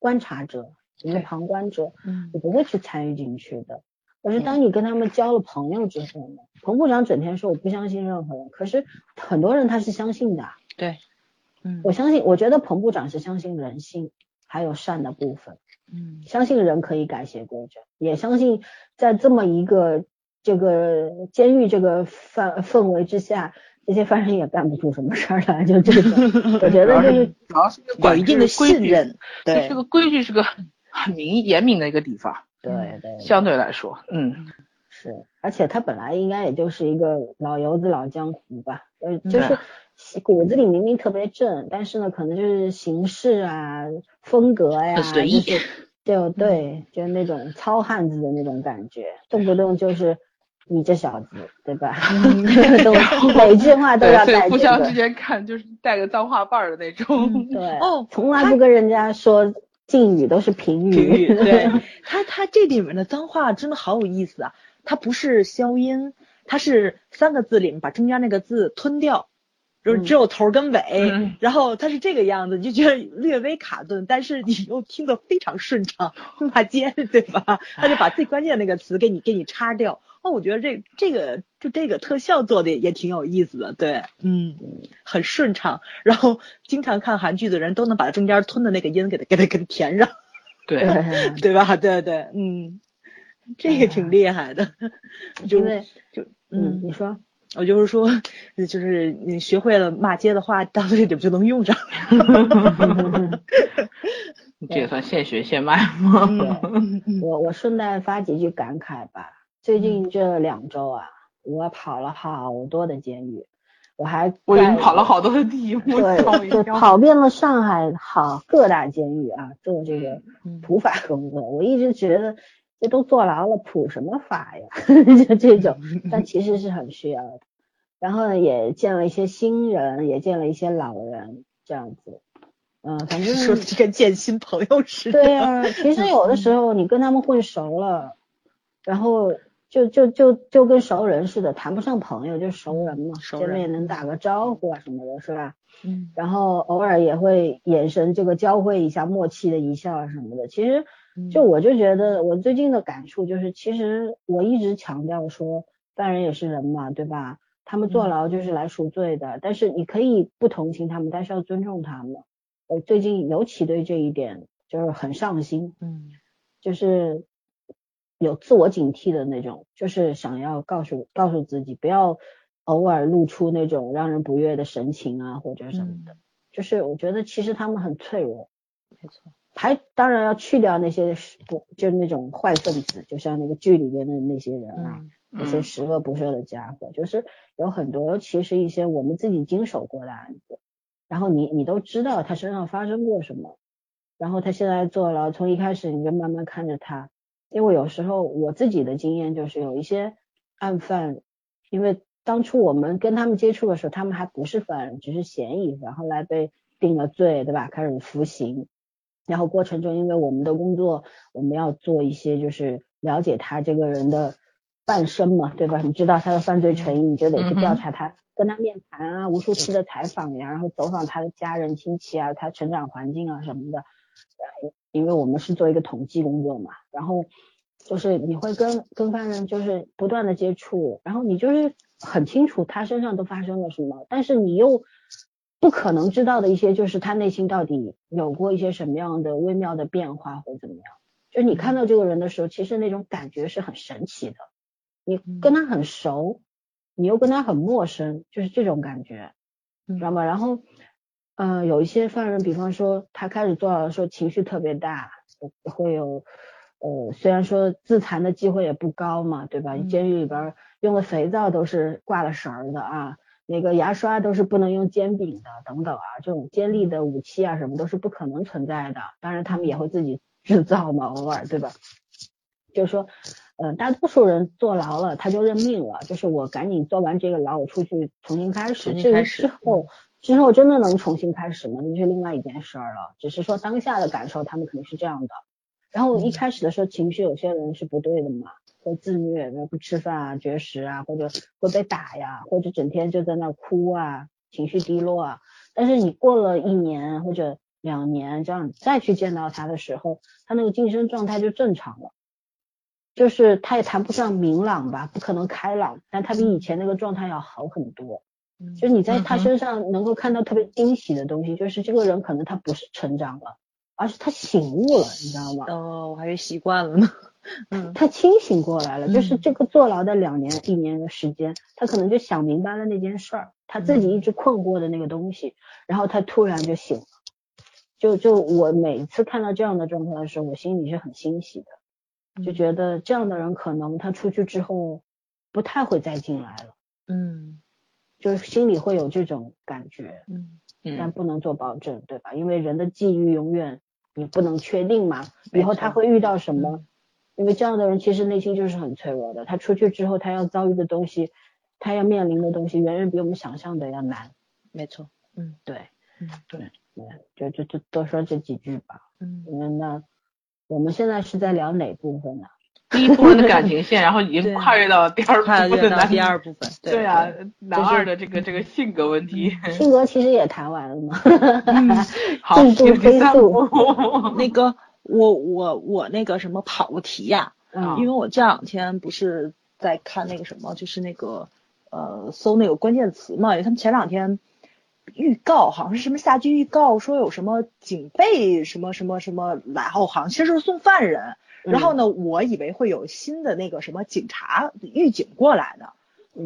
观察者，一个旁观者，嗯，你不会去参与进去的。可是当你跟他们交了朋友之后呢？彭部长整天说我不相信任何人，可是很多人他是相信的。对，嗯，我相信，我觉得彭部长是相信人性还有善的部分，嗯，相信人可以改邪归正，也相信在这么一个这个监狱这个氛氛围之下，这些犯人也干不出什么事儿来，就这个，我觉得就是主要是有一定的信任，对，这个规矩是个很明严明的一个地方。对对，相对来说，嗯，是，而且他本来应该也就是一个老油子、老江湖吧，呃，就是骨子里明明特别正，但是呢，可能就是形式啊、风格呀，随意，就 对，就那种糙汉子的那种感觉，动不动就是你这小子，对吧？都每句话都要带互相之间看就是带个脏话瓣儿的那种，对，哦，从来不跟人家说。敬语都是平语，对 他他这里面的脏话真的好有意思啊！他不是消音，他是三个字里面把中间那个字吞掉，就是只有头跟尾，然后他是这个样子，你就觉得略微卡顿，但是你又听得非常顺畅，骂街对吧？他就把最关键那个词给你给你叉掉。哦，我觉得这这个就这个特效做的也挺有意思的，对，嗯，很顺畅。然后经常看韩剧的人都能把中间吞的那个音给它给它给它填上，对，对吧？对对，嗯，这个挺厉害的，就就嗯，你说，我就是说，就是你学会了骂街的话，到这里不就能用上？这也算现学现卖吗？我我顺带发几句感慨吧。最近这两周啊，我跑了好多的监狱，我还我已经跑了好多的地，对，就跑遍了上海好各大监狱啊，做这个普法工作。我一直觉得这都坐牢了，普什么法呀？就这种，但其实是很需要的。然后呢，也见了一些新人，也见了一些老人，这样子。嗯，反正说跟见新朋友似的。对啊，其实有的时候你跟他们混熟了，然后。就就就就跟熟人似的，谈不上朋友，就熟人嘛，见面能打个招呼啊什么的，是吧？嗯。然后偶尔也会眼神这个交汇一下，默契的一笑啊什么的。其实，就我就觉得，我最近的感触就是，其实我一直强调说，犯人也是人嘛，对吧？他们坐牢就是来赎罪的，但是你可以不同情他们，但是要尊重他们。我最近尤其对这一点就是很上心，嗯，就是。有自我警惕的那种，就是想要告诉告诉自己，不要偶尔露出那种让人不悦的神情啊，或者什么的。就是我觉得其实他们很脆弱，没错。还当然要去掉那些不就是那种坏分子，就像那个剧里面的那些人啊，那些十恶不赦的家伙，就是有很多尤其是一些我们自己经手过的案子，然后你你都知道他身上发生过什么，然后他现在坐牢，从一开始你就慢慢看着他。因为有时候我自己的经验就是有一些案犯，因为当初我们跟他们接触的时候，他们还不是犯人，只是嫌疑，然后来被定了罪，对吧？开始服刑，然后过程中因为我们的工作，我们要做一些就是了解他这个人的半生嘛，对吧？你知道他的犯罪成因，你就得去调查他，跟他面谈啊，无数次的采访呀，然后走访他的家人亲戚啊，他成长环境啊什么的。因为我们是做一个统计工作嘛，然后就是你会跟跟犯人就是不断的接触，然后你就是很清楚他身上都发生了什么，但是你又不可能知道的一些就是他内心到底有过一些什么样的微妙的变化或怎么样。就你看到这个人的时候，其实那种感觉是很神奇的。你跟他很熟，你又跟他很陌生，就是这种感觉，知道吗？然后。嗯，有一些犯人，比方说他开始坐牢的时候情绪特别大，会有呃，虽然说自残的机会也不高嘛，对吧？监狱里边用的肥皂都是挂了绳儿的啊，那个牙刷都是不能用煎饼的，等等啊，这种尖利的武器啊什么都是不可能存在的。当然他们也会自己 制造嘛，偶尔对吧？就是说，嗯，大多数人坐牢了他就认命了，就是我赶紧坐完这个牢，我出去重新开始，这个之后。其实我真的能重新开始吗？那是另外一件事儿了。只是说当下的感受，他们肯定是这样的。然后一开始的时候，情绪有些人是不对的嘛，会自虐，那不吃饭啊、绝食啊，或者会被打呀，或者整天就在那哭啊，情绪低落啊。但是你过了一年或者两年这样再去见到他的时候，他那个精神状态就正常了，就是他也谈不上明朗吧，不可能开朗，但他比以前那个状态要好很多。就你在他身上能够看到特别惊喜的东西，就是这个人可能他不是成长了，而是他醒悟了，你知道吗？哦，我还以为习惯了呢。嗯，他清醒过来了，就是这个坐牢的两年一年的时间，他可能就想明白了那件事儿，他自己一直困惑的那个东西，然后他突然就醒了。就就我每次看到这样的状况的时候，我心里是很欣喜的，就觉得这样的人可能他出去之后不太会再进来了。嗯。就是心里会有这种感觉，嗯，但不能做保证，对吧？因为人的际遇永远你不能确定嘛，以后他会遇到什么？因为这样的人其实内心就是很脆弱的，他出去之后他要遭遇的东西，他要面临的东西远远比我们想象的要难。没错，嗯，对，嗯，对，对，就就就多说这几句吧。嗯，那我们现在是在聊哪部分呢？第一部分的感情线，然后已经跨越到第二部分的第二部分。对啊，男二的这个这个性格问题。性格其实也谈完了嘛。好，进度飞速。那个，我我我那个什么跑个题呀？嗯。因为我这两天不是在看那个什么，就是那个呃搜那个关键词嘛，因为他们前两天预告好像是什么夏季预告，说有什么警备什么什么什么来，哦，好像其实是送犯人。然后呢，我以为会有新的那个什么警察狱警过来的，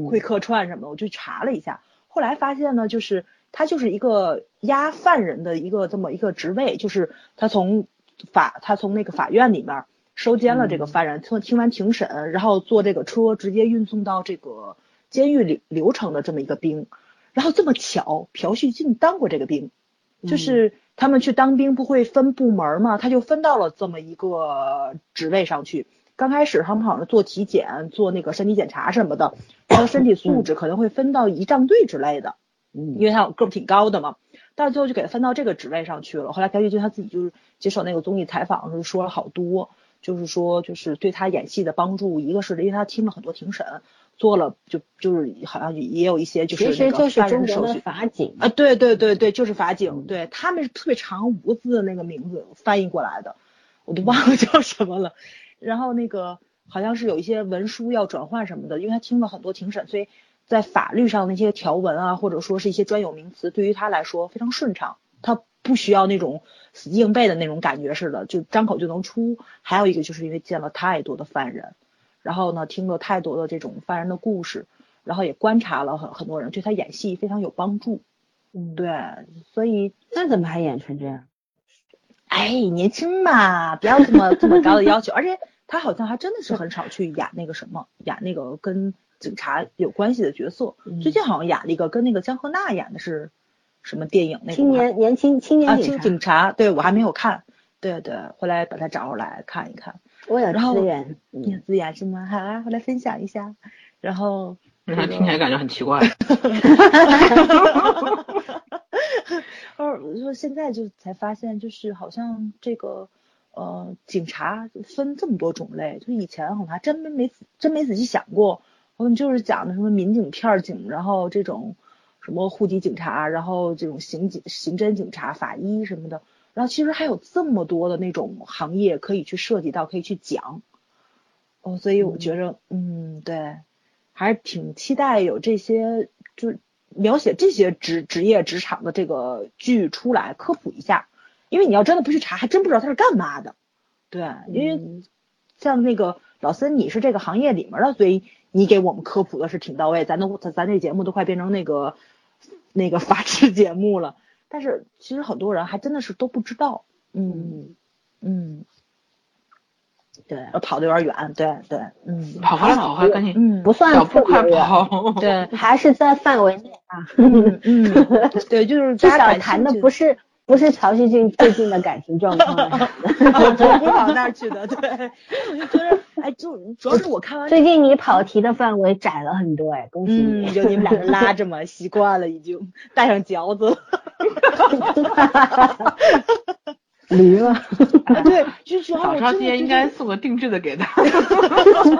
会客串什么的，我就查了一下，后来发现呢，就是他就是一个押犯人的一个这么一个职位，就是他从法他从那个法院里面收监了这个犯人，听听完庭审，然后坐这个车直接运送到这个监狱里流程的这么一个兵。然后这么巧，朴叙俊当过这个兵，就是他们去当兵不会分部门嘛，他就分到了这么一个职位上去。刚开始他们好像做体检、做那个身体检查什么的，他的身体素质可能会分到仪仗队之类的，嗯，因为他个儿挺高的嘛。但是最后就给他分到这个职位上去了。后来朴叙俊他自己就是接受那个综艺采访的时候说了好多，就是说就是对他演戏的帮助，一个是因为他听了很多庭审，做了就就是好像也有一些就是其实就是中国的法警啊，对对对对，就是法警，对他们是特别长五个字的那个名字翻译过来的，我都忘了 叫什么了。然后那个好像是有一些文书要转换什么的，因为他听了很多庭审，所以在法律上那些条文啊，或者说是一些专有名词，对于他来说非常顺畅，他不需要那种死记硬背的那种感觉似的，就张口就能出。还有一个就是因为见了太多的犯人，然后呢听了太多的这种犯人的故事，然后也观察了很很多人，对他演戏非常有帮助。嗯，对，所以那怎么还演成这样？哎，年轻嘛，不要这么这么高的要求。而且他好像还真的是很少去演那个什么，演那个跟警察有关系的角色。最近好像演了一个跟那个江河娜演的是什么电影？那个青年年轻青年警察。警察，对我还没有看。对对，回来把它找出来看一看。我有资源，你有资源是吗？好啊，回来分享一下。然后，为啥听起来感觉很奇怪？哦，我说现在就才发现，就是好像这个呃，警察分这么多种类，就以前我还真没没真没仔细想过。我们就是讲的什么民警、片警，然后这种什么户籍警察，然后这种刑警、刑侦警察、法医什么的，然后其实还有这么多的那种行业可以去涉及到，可以去讲。哦，所以我觉得，嗯，对，还是挺期待有这些，就。描写这些职职业职场的这个剧出来科普一下，因为你要真的不去查，还真不知道他是干嘛的。对，因为像那个老森，你是这个行业里面的，所以你给我们科普的是挺到位。咱都咱咱这节目都快变成那个那个法制节目了，但是其实很多人还真的是都不知道。嗯嗯。对，跑的有点远，对对，嗯，跑回来，跑回来，赶紧，嗯，不算不快跑，对，还是在范围内啊，嗯嗯，对，就是至少谈的不是不是曹旭俊最近的感情状况，不往那儿去的，对，我就觉得，哎，就主要是我看完最近你跑题的范围窄了很多，哎，恭喜你，就你们俩拉着嘛，习惯了已经带上嚼子。驴吗？对，就是早上今天应该送个定制的给他。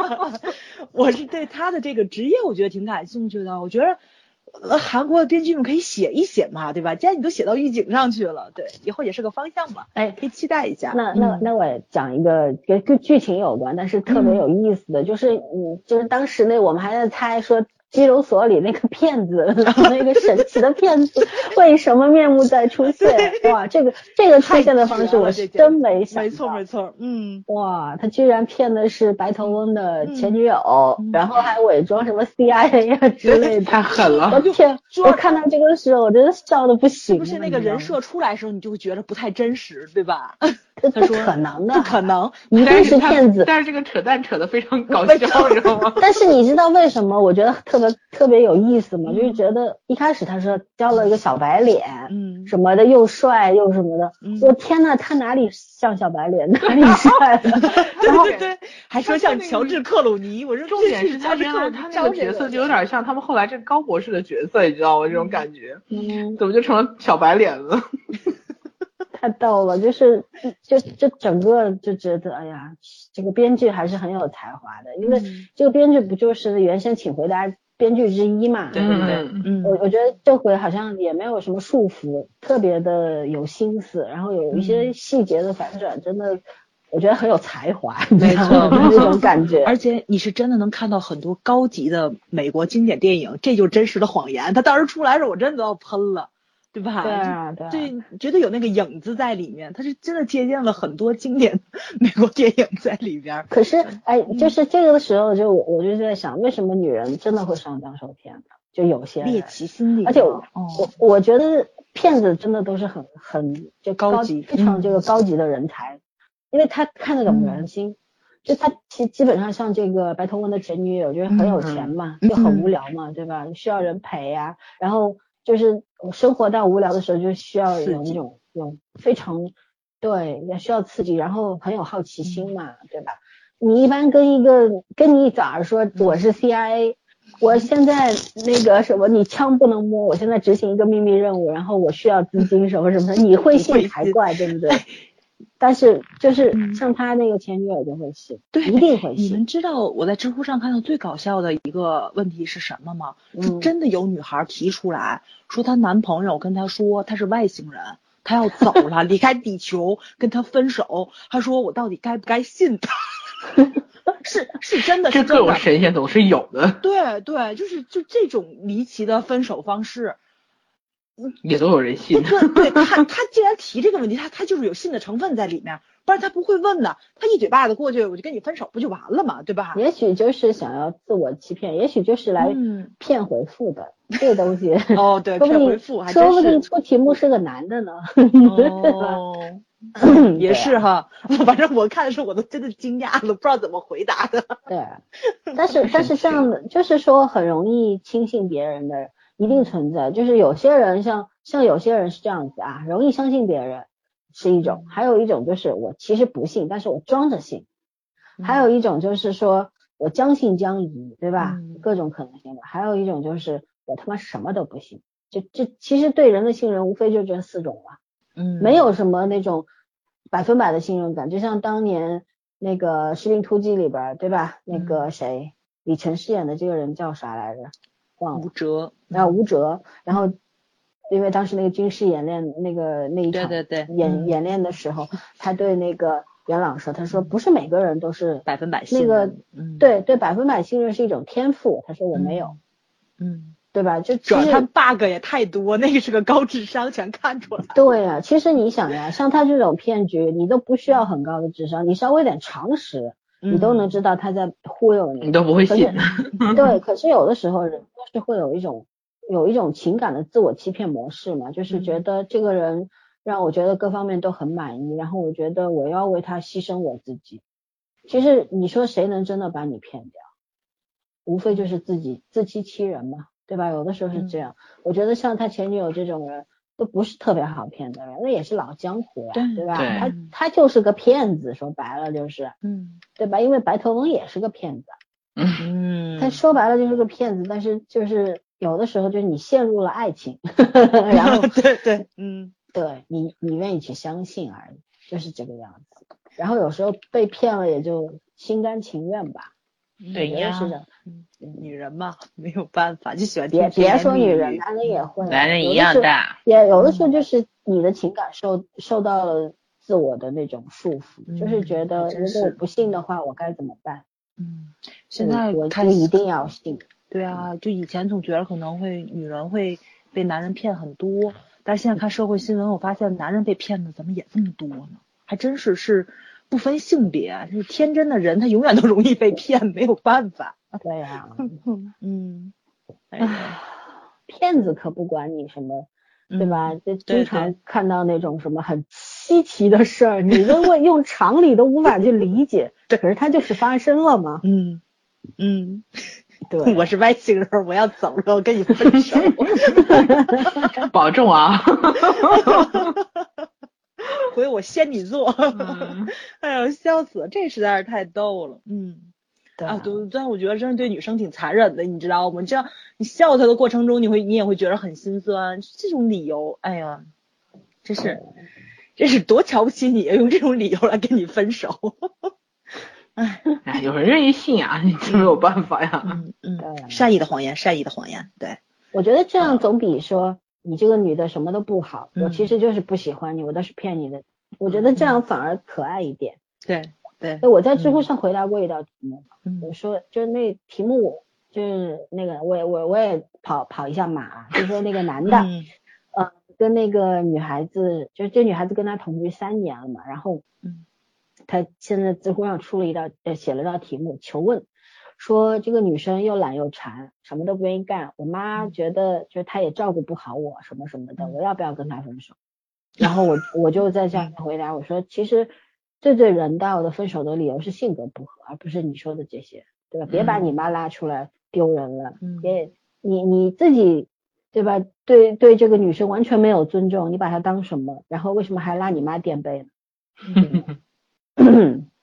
我是对他的这个职业，我觉得挺感兴趣的。我觉得，呃，韩国的编剧们可以写一写嘛，对吧？既然你都写到预警上去了，对，以后也是个方向嘛。哎，可以期待一下。那那那我讲一个跟跟剧情有关，但是特别有意思的就是，嗯，就是当时那我们还在猜说。拘留所里那个骗子，那个神奇的骗子，为什么面目再出现？哇，这个这个出现的方式我是真没想到。没错没错，嗯，哇，他居然骗的是白头翁的前女友，然后还伪装什么 CIA 啊之类的，太狠了！我天，我看到这个时候我真的笑的不行。不是那个人设出来的时候，你就会觉得不太真实，对吧？不可能的，不可能，一定是骗子。但是这个扯淡扯的非常搞笑，你知道吗？但是你知道为什么？我觉得特别特别有意思嘛？就是觉得一开始他说交了一个小白脸，嗯，什么的又帅又什么的，我天呐，他哪里像小白脸，哪里帅了？对对对，还说像乔治克鲁尼，我说重点是他原来他那个角色就有点像他们后来这个高博士的角色，你知道吗？这种感觉，嗯，怎么就成了小白脸了？太逗了，就是就就整个就觉得，哎呀，这个编剧还是很有才华的，因为这个编剧不就是原先请回答编剧之一嘛，对对对？嗯，我我觉得这回好像也没有什么束缚，特别的有心思，然后有一些细节的反转，真的我觉得很有才华，没错，那种感觉。而且你是真的能看到很多高级的美国经典电影，这就是真实的谎言。他当时出来的时候，我真的都要喷了。对吧？对啊，对，对，觉得有那个影子在里面，他是真的借鉴了很多经典 美国电影在里边。可是，哎，就是这个的时候，就我就在想，为什么女人真的会上当受骗呢？就有些猎奇心理，而且我我觉得骗子真的都是很很就高级非常这个高级的人才，因为他看得懂人心。就他其基本上像这个白头翁的前女友，就是很有钱嘛，就很无聊嘛，对吧？需要人陪呀，然后。就是生活到无聊的时候就需要有那种有非常对也需要刺激，然后很有好奇心嘛，对吧？你一般跟一个跟你早上说我是 CIA，我现在那个什么你枪不能摸，我现在执行一个秘密任务，然后我需要资金什么什么的，你会信才怪，对不对？但是就是像他那个前女友就会信，对，一定会信。你们知道我在知乎上看到最搞笑的一个问题是什么吗？是真的有女孩提出来说她男朋友跟她说他是外星人，他要走了，离开地球，跟他分手。她说我到底该不该信他？是是真的，这各种神仙总是有的。对对，就是就这种离奇的分手方式。也都有人信。对，对他，他既然提这个问题，他他就是有信的成分在里面，不然他不会问的。他一嘴巴子过去，我就跟你分手，不就完了嘛？对吧？也许就是想要自我欺骗，也许就是来骗回复的这个东西。哦，对，骗回复，说不定出题目是个男的呢。哦，也是哈，反正我看的时候我都真的惊讶了，不知道怎么回答的。对，但是 但是这样的就是说很容易轻信别人的。一定存在，就是有些人像像有些人是这样子啊，容易相信别人是一种，还有一种就是我其实不信，但是我装着信，还有一种就是说我将信将疑，对吧？各种可能性的，还有一种就是我他妈什么都不信，就这其实对人的信任无非就这四种了，嗯，没有什么那种百分百的信任感，就像当年那个士兵突击里边，对吧？那个谁李晨饰演的这个人叫啥来着？吴哲，然后吴哲，然后因为当时那个军事演练那个那一场演演练的时候，他对那个元朗说，他说不是每个人都是百分百信任，对对，百分百信任是一种天赋，他说我没有，嗯，对吧？就主要他 bug 也太多，那个是个高智商，全看出来。对呀，其实你想呀，像他这种骗局，你都不需要很高的智商，你稍微点常识。你都能知道他在忽悠你，你都不会信。对，可是有的时候人是会有一种有一种情感的自我欺骗模式嘛，就是觉得这个人让我觉得各方面都很满意，然后我觉得我要为他牺牲我自己。其实你说谁能真的把你骗掉？无非就是自己自欺欺人嘛，对吧？有的时候是这样。我觉得像他前女友这种人。都不是特别好骗的人，那也是老江湖呀，对吧？他他就是个骗子，说白了就是，嗯，对吧？因为白头翁也是个骗子，嗯，他说白了就是个骗子，但是就是有的时候就是你陷入了爱情，然后对对，嗯，对你你愿意去相信而已，就是这个样子。然后有时候被骗了也就心甘情愿吧。对呀，是的，女人嘛，没有办法，就喜欢别别说女人，男人也会，男人一样的，也有的时候就是你的情感受受到了自我的那种束缚，就是觉得如果我不信的话，我该怎么办？嗯，现在我就一定要信。对啊，就以前总觉得可能会女人会被男人骗很多，但是现在看社会新闻，我发现男人被骗的怎么也这么多呢？还真是是。不分性别，就是天真的人，他永远都容易被骗，没有办法。对呀，嗯，哎，骗子可不管你什么，对吧？就经常看到那种什么很稀奇的事儿，你认为用常理都无法去理解，可是它就是发生了嘛。嗯嗯，对，我是外星人，我要走了，我跟你分手，保重啊。回我仙女座，哎呦笑死了，这实在是太逗了，嗯，啊，对，但我觉得真是对女生挺残忍的，你知道吗？这样你笑她的过程中，你会你也会觉得很心酸，这种理由，哎呀，这是这是多瞧不起你，用这种理由来跟你分手，哎 哎，有人愿意信啊，你没有办法呀，嗯嗯，善意的谎言，善意的谎言，对，我觉得这样总比说。你这个女的什么都不好，我其实就是不喜欢你，我都是骗你的。我觉得这样反而可爱一点。对对。我在知乎上回答过一道题目，我说就是那题目就是那个我也我我也跑跑一下马，就说那个男的，呃，跟那个女孩子，就是这女孩子跟他同居三年了嘛，然后，他现在知乎上出了一道呃写了道题目求问。说这个女生又懒又馋，什么都不愿意干。我妈觉得，就是她也照顾不好我，什么什么的，我要不要跟她分手？然后我我就在下面回答，我说其实最最人道的分手的理由是性格不合，而不是你说的这些，对吧？别把你妈拉出来丢人了，别你你自己对吧？对对，这个女生完全没有尊重，你把她当什么？然后为什么还拉你妈垫背呢？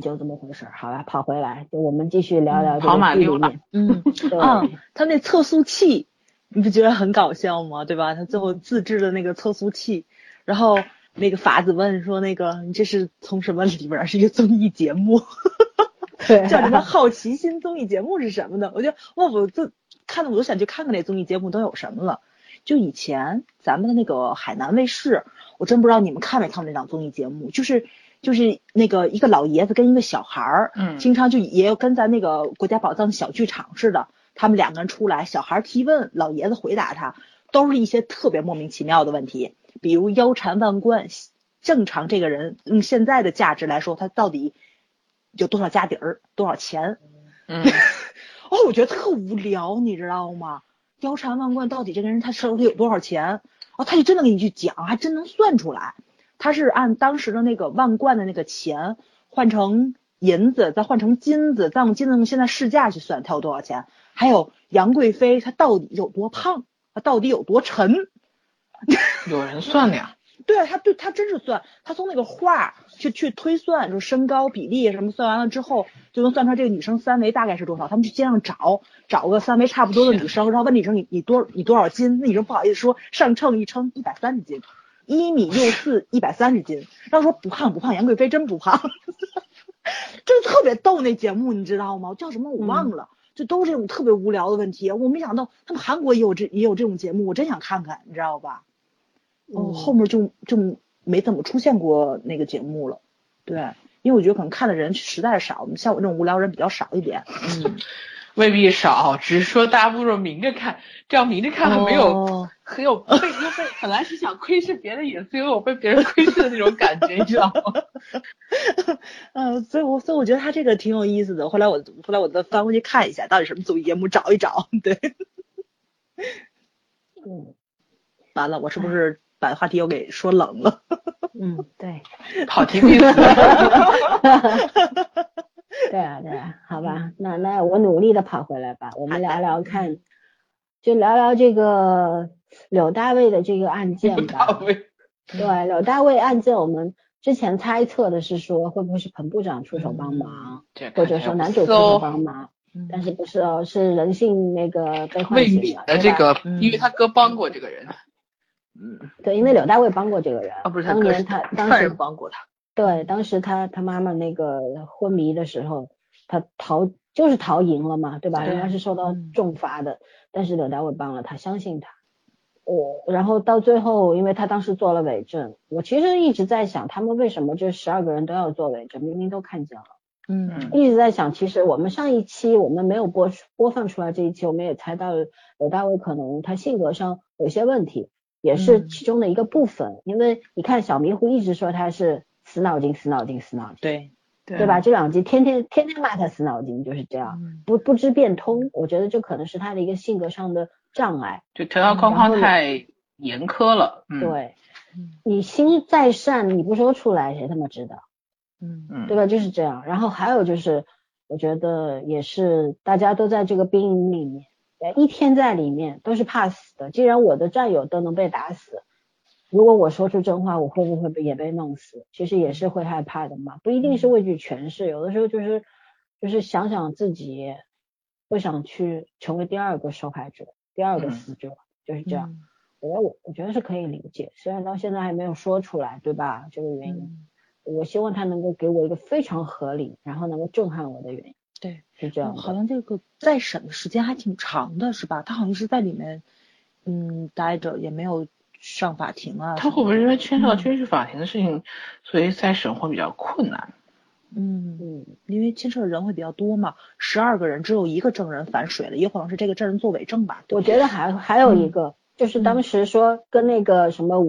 就这么回事儿，好了，跑回来，就我们继续聊聊这个剧里面。嗯，啊，他那测速器，你不觉得很搞笑吗？对吧？他最后自制的那个测速器，然后那个法子问说：“那个你这是从什么里边？是一个综艺节目？对叫什么 好奇心综艺节目是什么的？”我觉得哇，我就看的我都想去看看那综艺节目都有什么了。就以前咱们的那个海南卫视，我真不知道你们看没看过那档综艺节目，就是。就是那个一个老爷子跟一个小孩儿，嗯，经常就也有跟咱那个国家宝藏小剧场似的，他们两个人出来，小孩提问，老爷子回答他，都是一些特别莫名其妙的问题，比如腰缠万贯，正常这个人用现在的价值来说，他到底有多少家底儿，多少钱？嗯，哦，我觉得特无聊，你知道吗？腰缠万贯，到底这个人他手里有多少钱？哦，他就真的给你去讲，还真能算出来。他是按当时的那个万贯的那个钱换成银子，再换成金子，再用金子用现在市价去算，他有多少钱？还有杨贵妃她到底有多胖？她到底有多沉？有人算的呀？对啊，他对他真是算，他从那个画去去推算，就是身高比例什么，算完了之后就能算出来这个女生三围大概是多少。他们去街上找找个三围差不多的女生，然后问女生你你多你多少斤？那女生不好意思说，上秤一称一百三十斤。一米六四，一百三十斤。要说不胖不胖，杨贵妃真不胖，真特别逗那节目，你知道吗？叫什么我忘了，就都是这种特别无聊的问题。我没想到他们韩国也有这也有这种节目，我真想看看，你知道吧？哦，后面就就没怎么出现过那个节目了。对，因为我觉得可能看的人实在是少，像我这种无聊人比较少一点。嗯。未必少，只是说大家不说明着看，这样明着看很没有很有被又被本来是想窥视别的隐私，因为我被别人窥视的那种感觉，你知道吗？嗯，所以我所以我觉得他这个挺有意思的。后来我后来我再翻过去看一下，到底什么综艺节目，找一找。对，嗯，完了，我是不是把话题又给说冷了？嗯，对，跑题意思。对啊，对啊，好吧，那那我努力的跑回来吧，我们聊聊看，就聊聊这个柳大卫的这个案件吧。对，柳大卫案件，我们之前猜测的是说会不会是彭部长出手帮忙，或者说男主出手帮忙，但是不是哦，是人性那个被唤醒的这个，因为他哥帮过这个人。嗯，对，因为柳大卫帮过这个人，啊不是当年他当时帮过他。对，当时他他妈妈那个昏迷的时候，他逃就是逃赢了嘛，对吧？应该是受到重罚的，但是柳大卫帮了他，相信他。我然后到最后，因为他当时做了伪证，我其实一直在想，他们为什么这十二个人都要做伪证？明明都看见了。嗯。一直在想，其实我们上一期我们没有播播放出来，这一期我们也猜到柳大卫可能他性格上有些问题，也是其中的一个部分。因为你看小迷糊一直说他是。死脑筋，死脑筋，死脑筋，对对吧？这两集天天天天骂他死脑筋，就是这样，不不知变通。我觉得这可能是他的一个性格上的障碍，就条条框框太严苛了。对，你心再善，你不说出来，谁他妈知道？嗯嗯，对吧？就是这样。然后还有就是，我觉得也是大家都在这个兵营里面，一天在里面都是怕死的。既然我的战友都能被打死。如果我说出真话，我会不会被也被弄死？其实也是会害怕的嘛，不一定是畏惧权势，有的时候就是就是想想自己不想去成为第二个受害者，第二个死者，就是这样。我觉得我我觉得是可以理解，虽然到现在还没有说出来，对吧？这个原因，我希望他能够给我一个非常合理，然后能够震撼我的原因。对，是这样。好像这个再审的时间还挺长的，是吧？他好像是在里面嗯待着，也没有。上法庭啊？他会不会因为牵涉到军事法庭的事情，所以再审会比较困难？嗯嗯，因为牵涉的人会比较多嘛，十二个人只有一个证人反水了，也可能是这个证人做伪证吧。我觉得还还有一个，就是当时说跟那个什么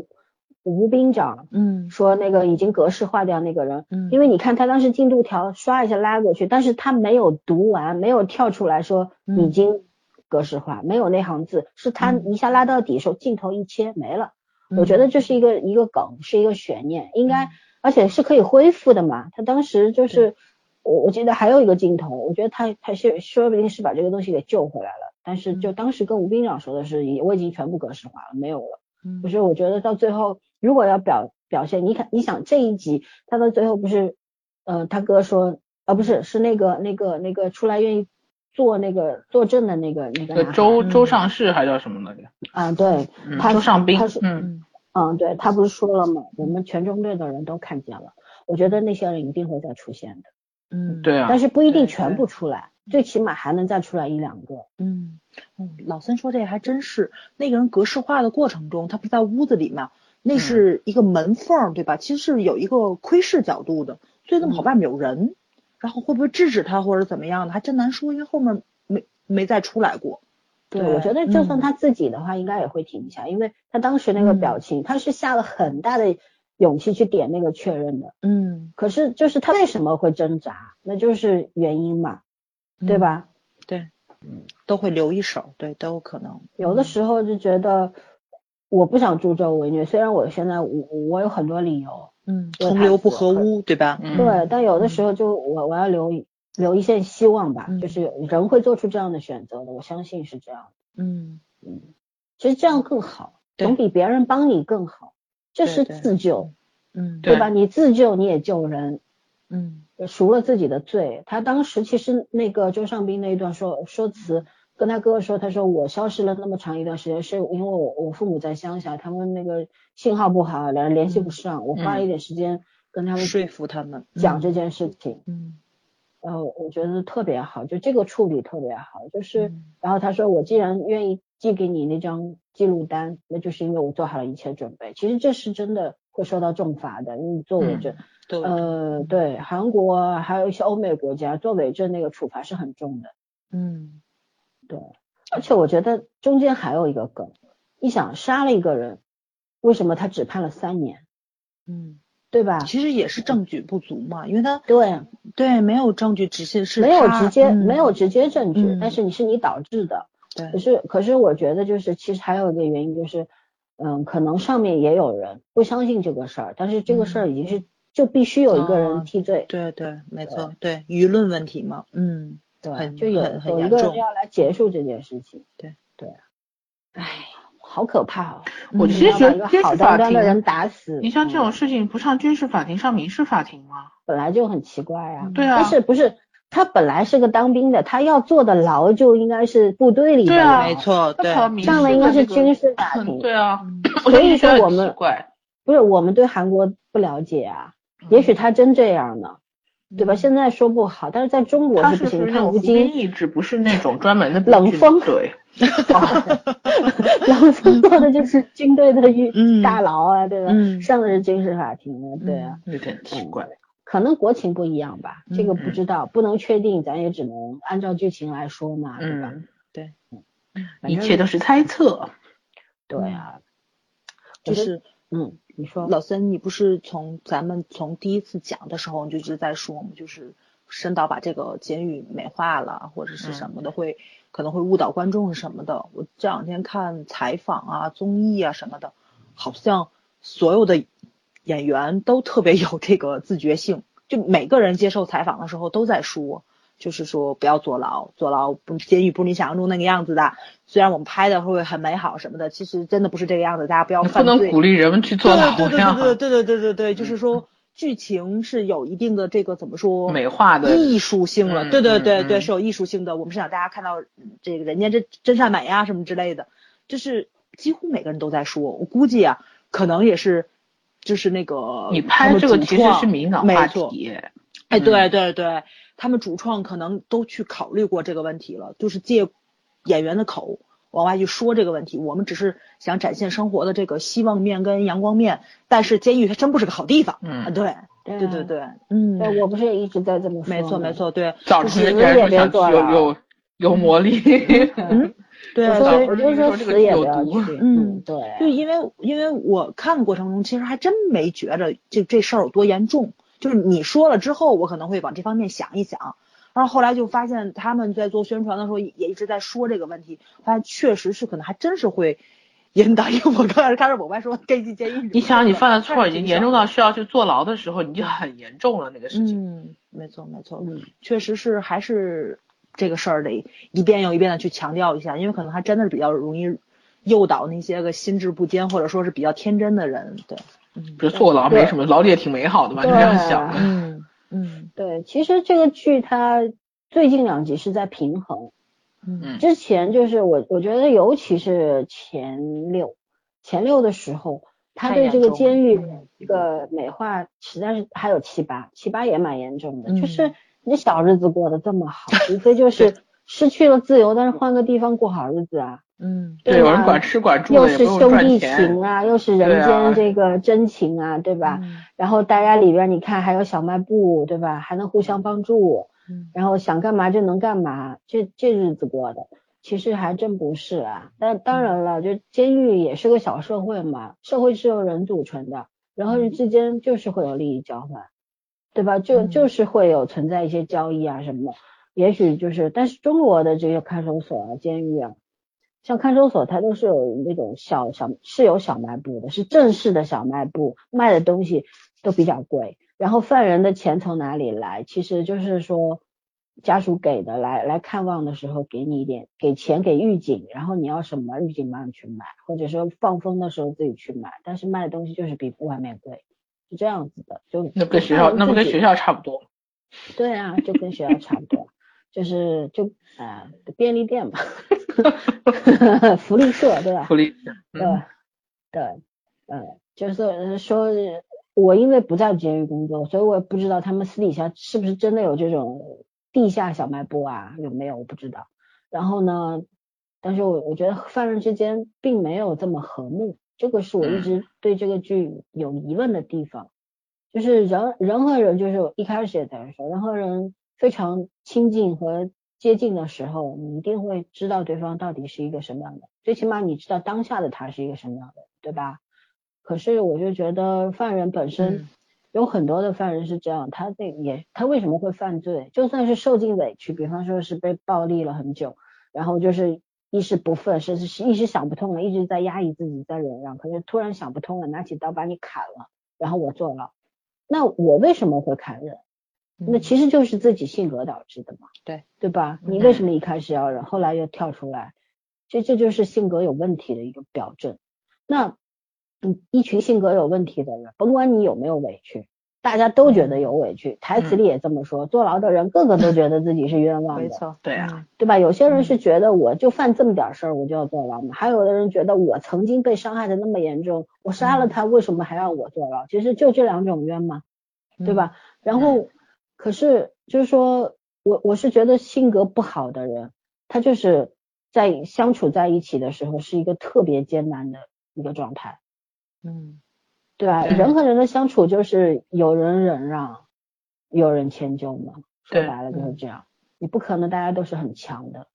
吴兵长，嗯，说那个已经格式化掉那个人，嗯，因为你看他当时进度条刷一下拉过去，但是他没有读完，没有跳出来说已经。格式化没有那行字，是他一下拉到底时候镜头一切没了。我觉得这是一个一个梗，是一个悬念，应该而且是可以恢复的嘛。他当时就是我我记得还有一个镜头，我觉得他他是说不定是把这个东西给救回来了。但是就当时跟吴兵长说的是，我已经全部格式化了，没有了。不是我觉得到最后，如果要表表现，你看，你想这一集他到最后不是，呃，他哥说，啊不是，是那个那个那个出来愿意做那个作证的那个那个周周上市还叫什么来着？啊，对，嗯他周上兵他是，嗯，嗯，对他不是说了吗？我们全中队的人都看见了，我觉得那些人一定会再出现的，嗯，对啊，但是不一定全部出来，最起码还能再出来一两个。嗯，嗯，老孙说这还真是，那个人格式化的过程中，他不在屋子里嘛，那是一个门缝，对吧？其实是有一个窥视角度的，所以那么好外面有人，然后会不会制止他或者怎么样的，还真难说，因为后面没没再出来过。对，我觉得就算嗯他自己的话，应该也会停一下，因为他当时那个嗯表情，他是下了很大的勇气去点那个确认的。嗯，可是就是他为什么会挣扎，那就是原因嘛，对吧？对，都会留一手，对，都有可能。有的时候就觉得我不想助纣为虐，虽然我现在我我有很多理由，嗯，同流不合污，对吧？嗯对，但有的时候就我我要留一留一线希望吧，嗯就是人会做出这样的选择的，我相信是这样的。嗯，其实这样更好，总比别人帮你更好，这是自救，嗯，对对吧？你自救你也救人，嗯赎了自己的罪。他当时其实那个周尚斌那一段说说辞，跟他哥哥说，他说我消失了那么长一段时间，是因为我我父母在乡下，他们那个信号不好，两人联系不上，我花了一点时间跟他们说服他们讲这件事情。嗯呃，我觉得特别好，就这个处理特别好，就是，嗯然后他说我既然愿意寄给你那张记录单，那就是因为我做好了一切准备。其实这是真的会受到重罚的，你作伪证，对，呃，对，韩国还有一些欧美国家作伪证那个处罚是很重的，嗯对，而且我觉得中间还有一个梗，你想杀了一个人，为什么他只判了三年，嗯，对吧？其实也是证据不足嘛，因为他对，对没有证据直接是没有直接、嗯没有直接证据，嗯但是你是你导致的。对可，是，可是我觉得就是，其实还有一个原因就是，嗯，可能上面也有人不相信这个事儿，但是这个事儿已经是、就必须有一个哦人替罪，对对，没错，对舆论问题嘛，嗯，对，就有有一个人要来结束这件事情，对。对，唉，好可怕哦！我其实一个觉得军好事法庭端端的人打死，你像这种嗯。事情不上军事法庭上民事法庭吗？本来就很奇怪啊，对啊但是不是他本来是个当兵的，他要坐的牢就应该是部队里的对啊牢没错，对，上的应该是军事法庭对啊，所以说我们奇怪，不是我们对韩国不了解啊，也许他真这样呢，对吧？现在说不好，但是在中国他是不行。看吴京意志，不是那种专门的冷风 对，冷风做的就是军队的大牢啊，对吧？嗯上的是军事法庭啊，对啊，有点奇怪。可能国情不一样吧，这个嗯不知道，不能确定，咱也只能按照剧情来说嘛，对吧？嗯，对，一切都是猜测。对啊，就是嗯，你说老森，你不是从咱们从第一次讲的时候你就一直在说我们，就是申导把这个监狱美化了，或者是什么的，会可能会误导观众什么的。我这两天看采访啊、综艺啊什么的，好像所有的演员都特别有这个自觉性，就每个人接受采访的时候都在说。就是说不要坐牢，坐牢不监狱不是你想象中那个样子的。虽然我们拍的会很美好什么的，其实真的不是这个样子，大家不要不犯罪。能鼓励人们去做牢对对，对对对对对对对，就是说剧情是有一定的这个怎么说美化的艺术性了，嗯对对对对，是有艺术性的。我们是想大家看到嗯这个人间真真善美啊什么之类的，就是几乎每个人都在说。我估计啊，可能也是就是那个你拍这个其实是敏感话，题，哎，嗯对对对，他们主创可能都去考虑过这个问题了，就是借演员的口往外去说这个问题。我们只是想展现生活的这个希望面跟阳光面，但是监狱它真不是个好地方。嗯啊，对对对对对，嗯，对我不是也一直在这么说没错没，错，对，早死期人也别做了有有魔力，嗯，对所以说死也不有去，嗯对，就因为因为我看的过程中，其实还真没觉着这这事儿有多严重。就是你说了之后，我可能会往这方面想一想。然后后来就发现他们在做宣传的时候也也一直在说这个问题，发现确实是可能还真是会引导。因为我刚开始看着我外说该进监狱，你想你犯的错已经严重到需要去坐牢的时候，你就很严重了那个事情。嗯，没错没错，嗯确实是还是这个事儿得一遍又一遍的去强调一下，因为可能还真的是比较容易诱导那些个心智不坚或者说是比较天真的人。对，嗯，别坐牢没什么，牢里也挺美好的嘛，就这样想，嗯嗯，对，其实这个剧它最近两集是在平衡，嗯，之前就是我我觉得尤其是前六前六的时候。他对这个监狱这个美化实在是还有七八，七八也蛮严重的。就是你小日子过得这么好，无非就是 失去了自由，但是换个地方过好日子啊。嗯，对，有人管吃管住，又是兄弟情啊，又是人间这个真情啊，对吧？然后大家里边你看还有小卖部，对吧？还能互相帮助，然后想干嘛就能干嘛，这这日子过的。其实还真不是啊，但当然了，就监狱也是个小社会嘛，社会是由人组成的，人和人之间就是会有利益交换，对吧？就就是会有存在一些交易啊什么，也许就是，但是中国的这些看守所啊、监狱啊，像看守所它都是有那种小小是有小卖部的，是正式的小卖部，卖的东西都比较贵，然后犯人的钱从哪里来？其实就是说。家属给的来来看望的时候给你一点给钱给狱警，然后你要什么狱警帮你去买，或者说放风的时候自己去买，但是卖的东西就是比外面贵，是这样子的，就那不跟学校那不跟学校差不多？对啊，就跟学校差不多，就是就啊便利店嘛，福利社对吧？福利社对对呃，就是说我因为不在监狱工作，所以我也不知道他们私底下是不是真的有这种。地下小卖部啊有没有我不知道，然后呢，但是我我觉得犯人之间并没有这么和睦，这个是我一直对这个剧有疑问的地方，就是人人和人就是一开始也在说，人和人非常亲近和接近的时候，你一定会知道对方到底是一个什么样的，最起码你知道当下的他是一个什么样的，对吧？可是我就觉得犯人本身。有很多的犯人是这样，他这也他为什么会犯罪？就算是受尽委屈，比方说是被暴力了很久，然后就是一时不忿，甚至是一时想不通了，一直在压抑自己，在忍让，可是突然想不通了，拿起刀把你砍了，然后我坐牢。那我为什么会砍人？那其实就是自己性格导致的嘛，对对吧？你为什么一开始要忍，后来又跳出来？这这就是性格有问题的一个表证。那。嗯，一群性格有问题的人，甭管你有没有委屈，大家都觉得有委屈。台词里也这么说，坐牢的人个个都觉得自己是冤枉的。没错，对啊，对吧？有些人是觉得我就犯这么点事儿，我就要坐牢嘛。还有的人觉得我曾经被伤害的那么严重，我杀了他，为什么还要我坐牢？其实就这两种冤嘛，对吧？然后，可是就是说我我是觉得性格不好的人，他就是在相处在一起的时候是一个特别艰难的一个状态。嗯，对吧？人和人的相处就是有人忍让，有人迁就嘛。说白了就是这样。你不可能大家都是很强的，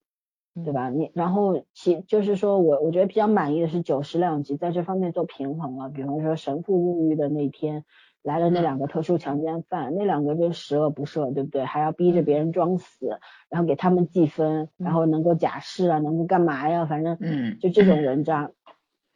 对吧？你然后其就是说我我觉得比较满意的是九十两集在这方面做平衡了。比方说神父入狱的那天来了那两个特殊强奸犯，那两个就十恶不赦，对不对？还要逼着别人装死，然后给他们记分，然后能够假释啊，能够干嘛呀？反正嗯，就这种人渣，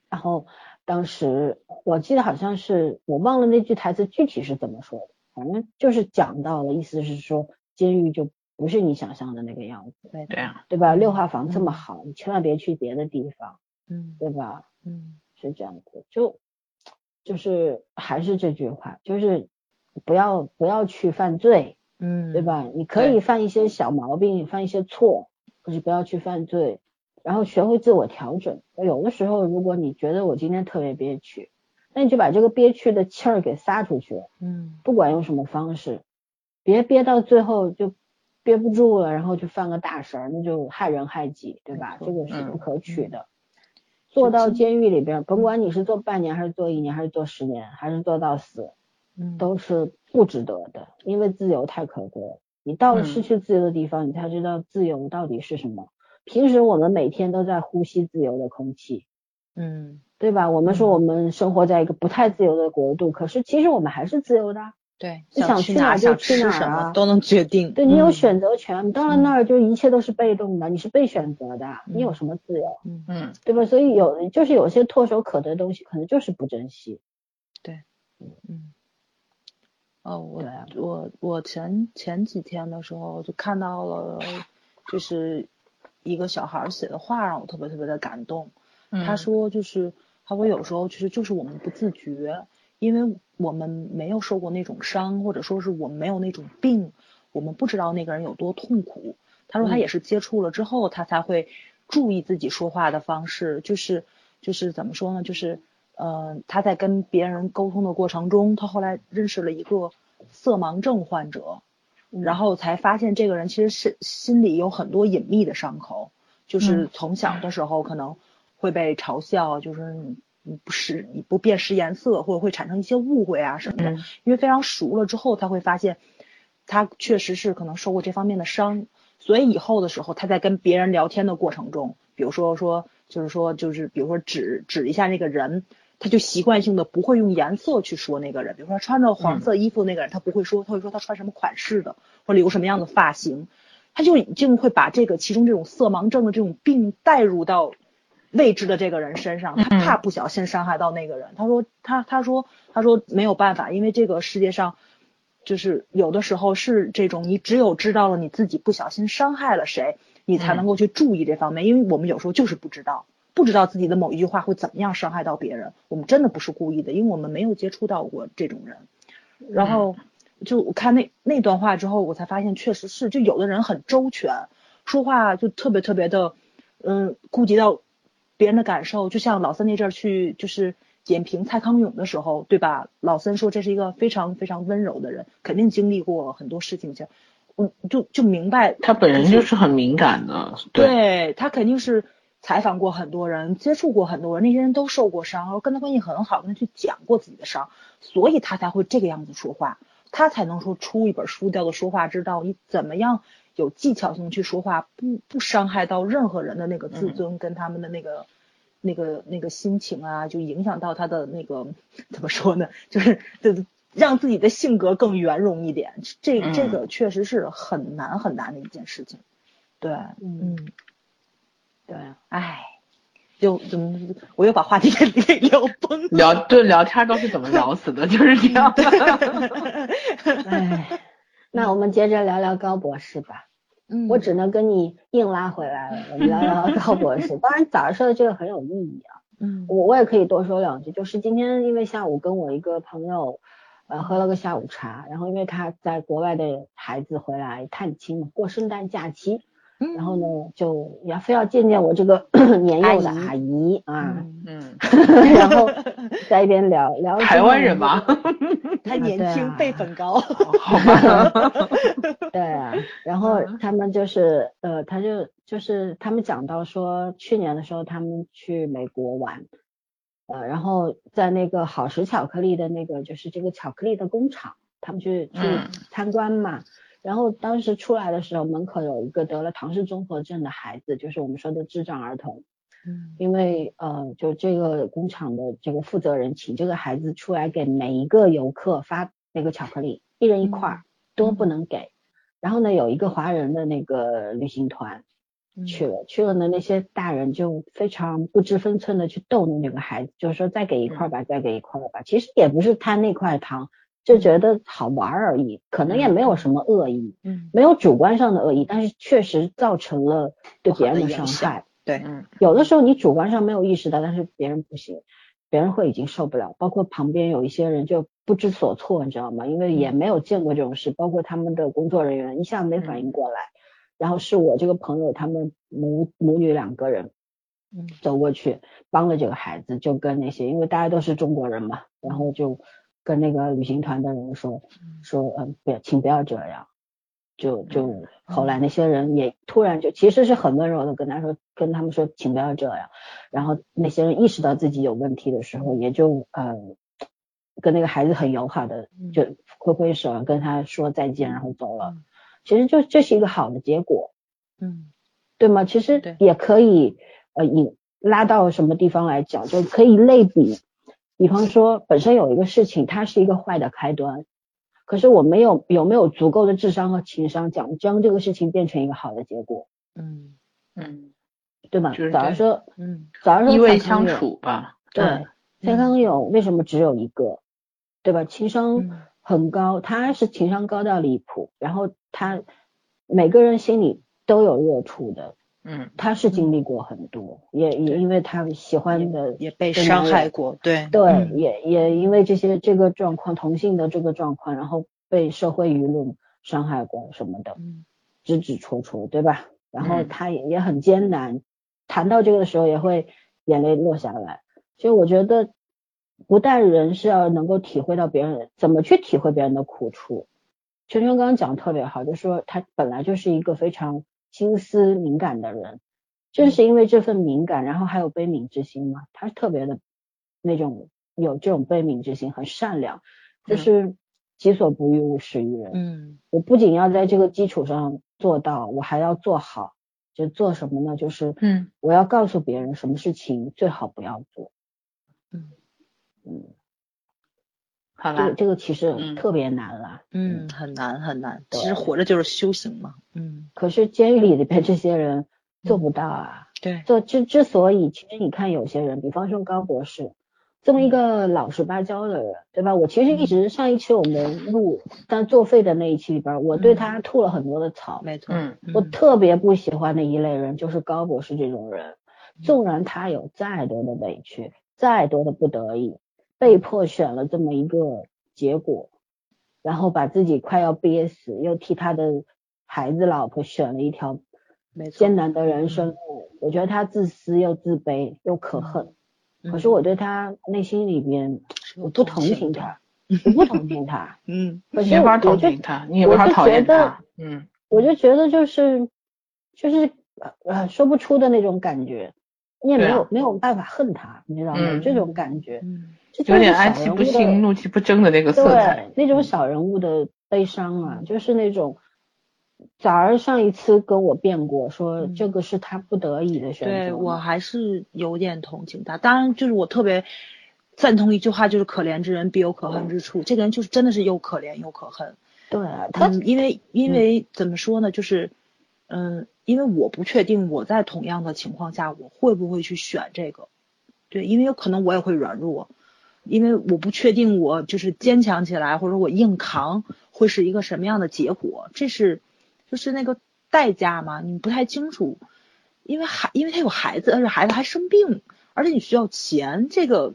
然后。当时我记得好像是我忘了那句台词具体是怎么说的，反正就是讲到了，意思是说监狱就不是你想象的那个样子，对对啊，对吧？六号房这么好，你千万别去别的地方，嗯，对吧？嗯，是这样子，就就是还是这句话，就是不要不要去犯罪，嗯，对吧？你可以犯一些小毛病，犯一些错，可是不要去犯罪。然后学会自我调整。有的时候，如果你觉得我今天特别憋屈，那你就把这个憋屈的气儿给撒出去。嗯，不管用什么方式，别憋到最后就憋不住了，然后就犯个大事儿，那就害人害己，对吧？这个是不可取的。坐到监狱里边，甭管你是坐半年还是坐一年还是坐十年还是坐到死，都是不值得的，因为自由太可贵了。你到了失去自由的地方，你才知道自由到底是什么。平时我们每天都在呼吸自由的空气，嗯，对吧？我们说我们生活在一个不太自由的国度，可是其实我们还是自由的。对，你想去哪就去哪啊，都能决定。对你有选择权，你到了那儿就一切都是被动的，你是被选择的，你有什么自由？嗯嗯，对吧？所以有就是有些唾手可得的东西，可能就是不珍惜。对，嗯。哦，我我我前前几天的时候就看到了。就是一个小孩写的话让我特别特别的感动。他说就是他说有时候其实就是我们不自觉，因为我们没有受过那种伤，或者说是我们没有那种病，我们不知道那个人有多痛苦。他说他也是接触了之后，他才会注意自己说话的方式，就是就是怎么说呢？就是呃他在跟别人沟通的过程中，他后来认识了一个色盲症患者，然后才发现这个人其实是心里有很多隐秘的伤口，就是从小的时候可能会被嘲笑，就是你不识你不辨识颜色，或者会产生一些误会啊什么的。因为非常熟了之后，他会发现他确实是可能受过这方面的伤。所以以后的时候，他在跟别人聊天的过程中，比如说说，就是说，就是比如说指指一下那个人，他就习惯性的不会用颜色去说那个人。比如说穿着黄色衣服那个人，他不会说，他会说他穿什么款式的，或者留什么样的发型，他就已经会把这个其中这种色盲症的这种病带入到未知的这个人身上，他怕不小心伤害到那个人。他说他他说他说没有办法，因为这个世界上。就是有的时候是这种，你只有知道了你自己不小心伤害了谁，你才能够去注意这方面。因为我们有时候就是不知道，不知道自己的某一句话会怎么样伤害到别人。我们真的不是故意的，因为我们没有接触到过这种人。然后就我看那那段话之后，我才发现确实是，就有的人很周全，说话就特别特别的，嗯，顾及到别人的感受。就像老三那阵儿去，就是。点评蔡康永的时候，对吧？老三说这是一个非常非常温柔的人，肯定经历过很多事情，就嗯，就就明白他本人就是很敏感的，对他肯定是采访过很多人，接触过很多人，那些人都受过伤，然后跟他关系很好，跟他去讲过自己的伤，所以他才会这个样子说话，他才能说出一本书叫做《说话之道》，你怎么样有技巧性去说话，不不伤害到任何人的那个自尊跟他们的那个。那个那个心情啊，就影响到他的那个怎么说呢？就是就让自己的性格更圆融一点。这这个确实是很难很难的一件事情。对，嗯，对，唉，就怎么我又把话题给聊崩了。聊对聊天都是怎么聊死的？就是这样。唉，那我们接着聊聊高博士吧。我只能跟你硬拉回来了，我们聊聊高博士。当然早上说的这个很有意义啊，嗯，我我也可以多说两句。就是今天因为下午跟我一个朋友，呃，喝了个下午茶，然后因为他在国外的孩子回来探亲过圣诞假期。然后呢，就要非要见见我这个 年幼的阿姨啊，嗯，然后 在一边聊聊台湾人嘛，他年轻辈分高，好吧，对啊，然后他们就是呃，他就就是他们讲到说，去年的时候他们去美国玩，呃，然后在那个好时巧克力的那个就是这个巧克力的工厂，他们去去参观嘛。然后当时出来的时候，门口有一个得了唐氏综合症的孩子，就是我们说的智障儿童。嗯，因为呃，就这个工厂的这个负责人请这个孩子出来给每一个游客发那个巧克力，一人一块，多不能给。然后呢，有一个华人的那个旅行团去了，去了呢，那些大人就非常不知分寸的去逗那个孩子，就是说再给一块吧，再给一块吧。其实也不是贪那块糖。就觉得好玩而已，可能也没有什么恶意，嗯，没有主观上的恶意，但是确实造成了对别人的伤害。对，嗯，有的时候你主观上没有意识到，但是别人不行，别人会已经受不了。包括旁边有一些人就不知所措，你知道吗？因为也没有见过这种事，包括他们的工作人员一下没反应过来，然后是我这个朋友他们母母女两个人，嗯，走过去帮了这个孩子，就跟那些因为大家都是中国人嘛，然后就。跟那个旅行团的人说说，嗯，不要，请不要这样。就就后来那些人也突然就其实是很温柔的跟他说，跟他们说，请不要这样。然后那些人意识到自己有问题的时候，也就呃跟那个孩子很友好的就挥挥手跟他说再见，然后走了。其实就这是一个好的结果，嗯，对吗？其实也可以呃引拉到什么地方来讲，就可以类比。比方说，本身有一个事情，它是一个坏的开端，可是我没有有没有足够的智商和情商，讲将这个事情变成一个好的结果。嗯嗯，对吧？早上说，嗯，早上说，依偎相处吧。对，蔡康永为什么只有一个？对吧？情商很高，他是情商高到离谱，然后他每个人心里都有热处的。嗯，他是经历过很多，也也因为他喜欢的也被伤害过，对对，也也因为这些这个状况，同性的这个状况，然后被社会舆论伤害过什么的，指指戳戳，对吧？然后他也也很艰难，谈到这个的时候也会眼泪落下来。所以我觉得，不但人是要能够体会到别人怎么去体会别人的苦处，圈圈刚刚讲的特别好，就说他本来就是一个非常。心思敏感的人，正是因为这份敏感，然后还有悲悯之心嘛，他是特别的那种有这种悲悯之心，很善良，就是己所不欲，勿施于人。嗯，我不仅要在这个基础上做到，我还要做好，就做什么呢？就是嗯，我要告诉别人什么事情最好不要做。嗯嗯。好这个这个其实特别难了，嗯，很难很难。其实活着就是修行嘛，嗯。可是监狱里边这些人做不到啊。对。做之之所以，其实你看有些人，比方说高博士，这么一个老实巴交的人，对吧？我其实一直上一期我们录但作废的那一期里边，我对他吐了很多的槽。没错。嗯。我特别不喜欢的一类人就是高博士这种人，纵然他有再多的委屈，再多的不得已。被迫选了这么一个结果，然后把自己快要憋死，又替他的孩子老婆选了一条艰难的人生路。我觉得他自私又自卑又可恨，可是我对他内心里边我不同情他，我不同情他。嗯，可是我同情他，你也没法讨厌他。嗯，我就觉得就是就是呃说不出的那种感觉，你也没有没有办法恨他，你知道吗？这种感觉。有点哀其不幸，怒其不争的那个色彩，那种小人物的悲伤啊，就是那种。早儿上一次跟我辩过，说这个是他不得已的选择。对我还是有点同情他，当然就是我特别赞同一句话，就是可怜之人必有可恨之处。这个人就是真的是又可怜又可恨。对，他因为因为怎么说呢，就是嗯，因为我不确定我在同样的情况下我会不会去选这个。对，因为有可能我也会软弱。因为我不确定我就是坚强起来，或者我硬扛会是一个什么样的结果，这是就是那个代价嘛，你不太清楚。因为孩，因为他有孩子，而且孩子还生病，而且你需要钱，这个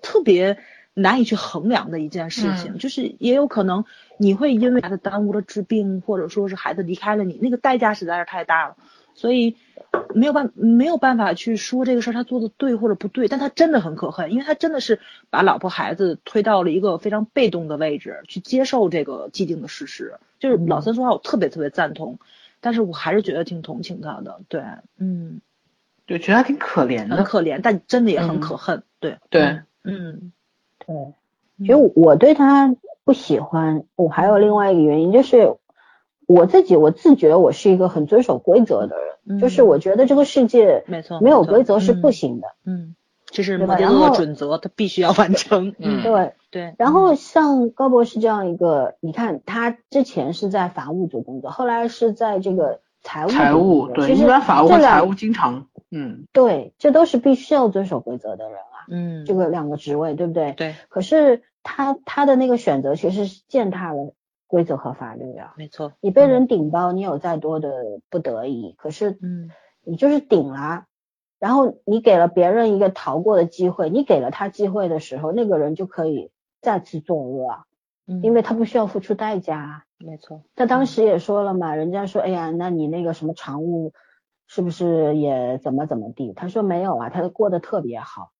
特别难以去衡量的一件事情。就是也有可能你会因为孩子耽误了治病，或者说是孩子离开了你，那个代价实在是太大了，所以。没有办没有办法去说这个事儿他做的对或者不对，但他真的很可恨，因为他真的是把老婆孩子推到了一个非常被动的位置，去接受这个既定的事实。就是老三说话，我特别特别赞同，但是我还是觉得挺同情他的。对，嗯，对，觉得他挺可怜的，很可怜，但真的也很可恨。对，对，嗯，对，其实我对他不喜欢，我还有另外一个原因就是。我自己我自觉我是一个很遵守规则的人，就是我觉得这个世界没错没有规则是不行的，嗯，这是摩羯座准则，他必须要完成，嗯，对 对。然后像高博士这样一个，你看他之前是在法务组工作，后来是在这个财务财务对，一般法务财务经常，嗯，对，这都是必须要遵守规则的人啊，嗯，这个两个职位对不对？对。可是他他的那个选择其实是践踏了。规则和法律啊，没错。你被人顶包，你有再多的不得已，可是，嗯，你就是顶了，然后你给了别人一个逃过的机会，你给了他机会的时候，那个人就可以再次作恶，嗯，因为他不需要付出代价。没错。他当时也说了嘛，人家说，哎呀，那你那个什么常务是不是也怎么怎么地？他说没有啊，他过得特别好，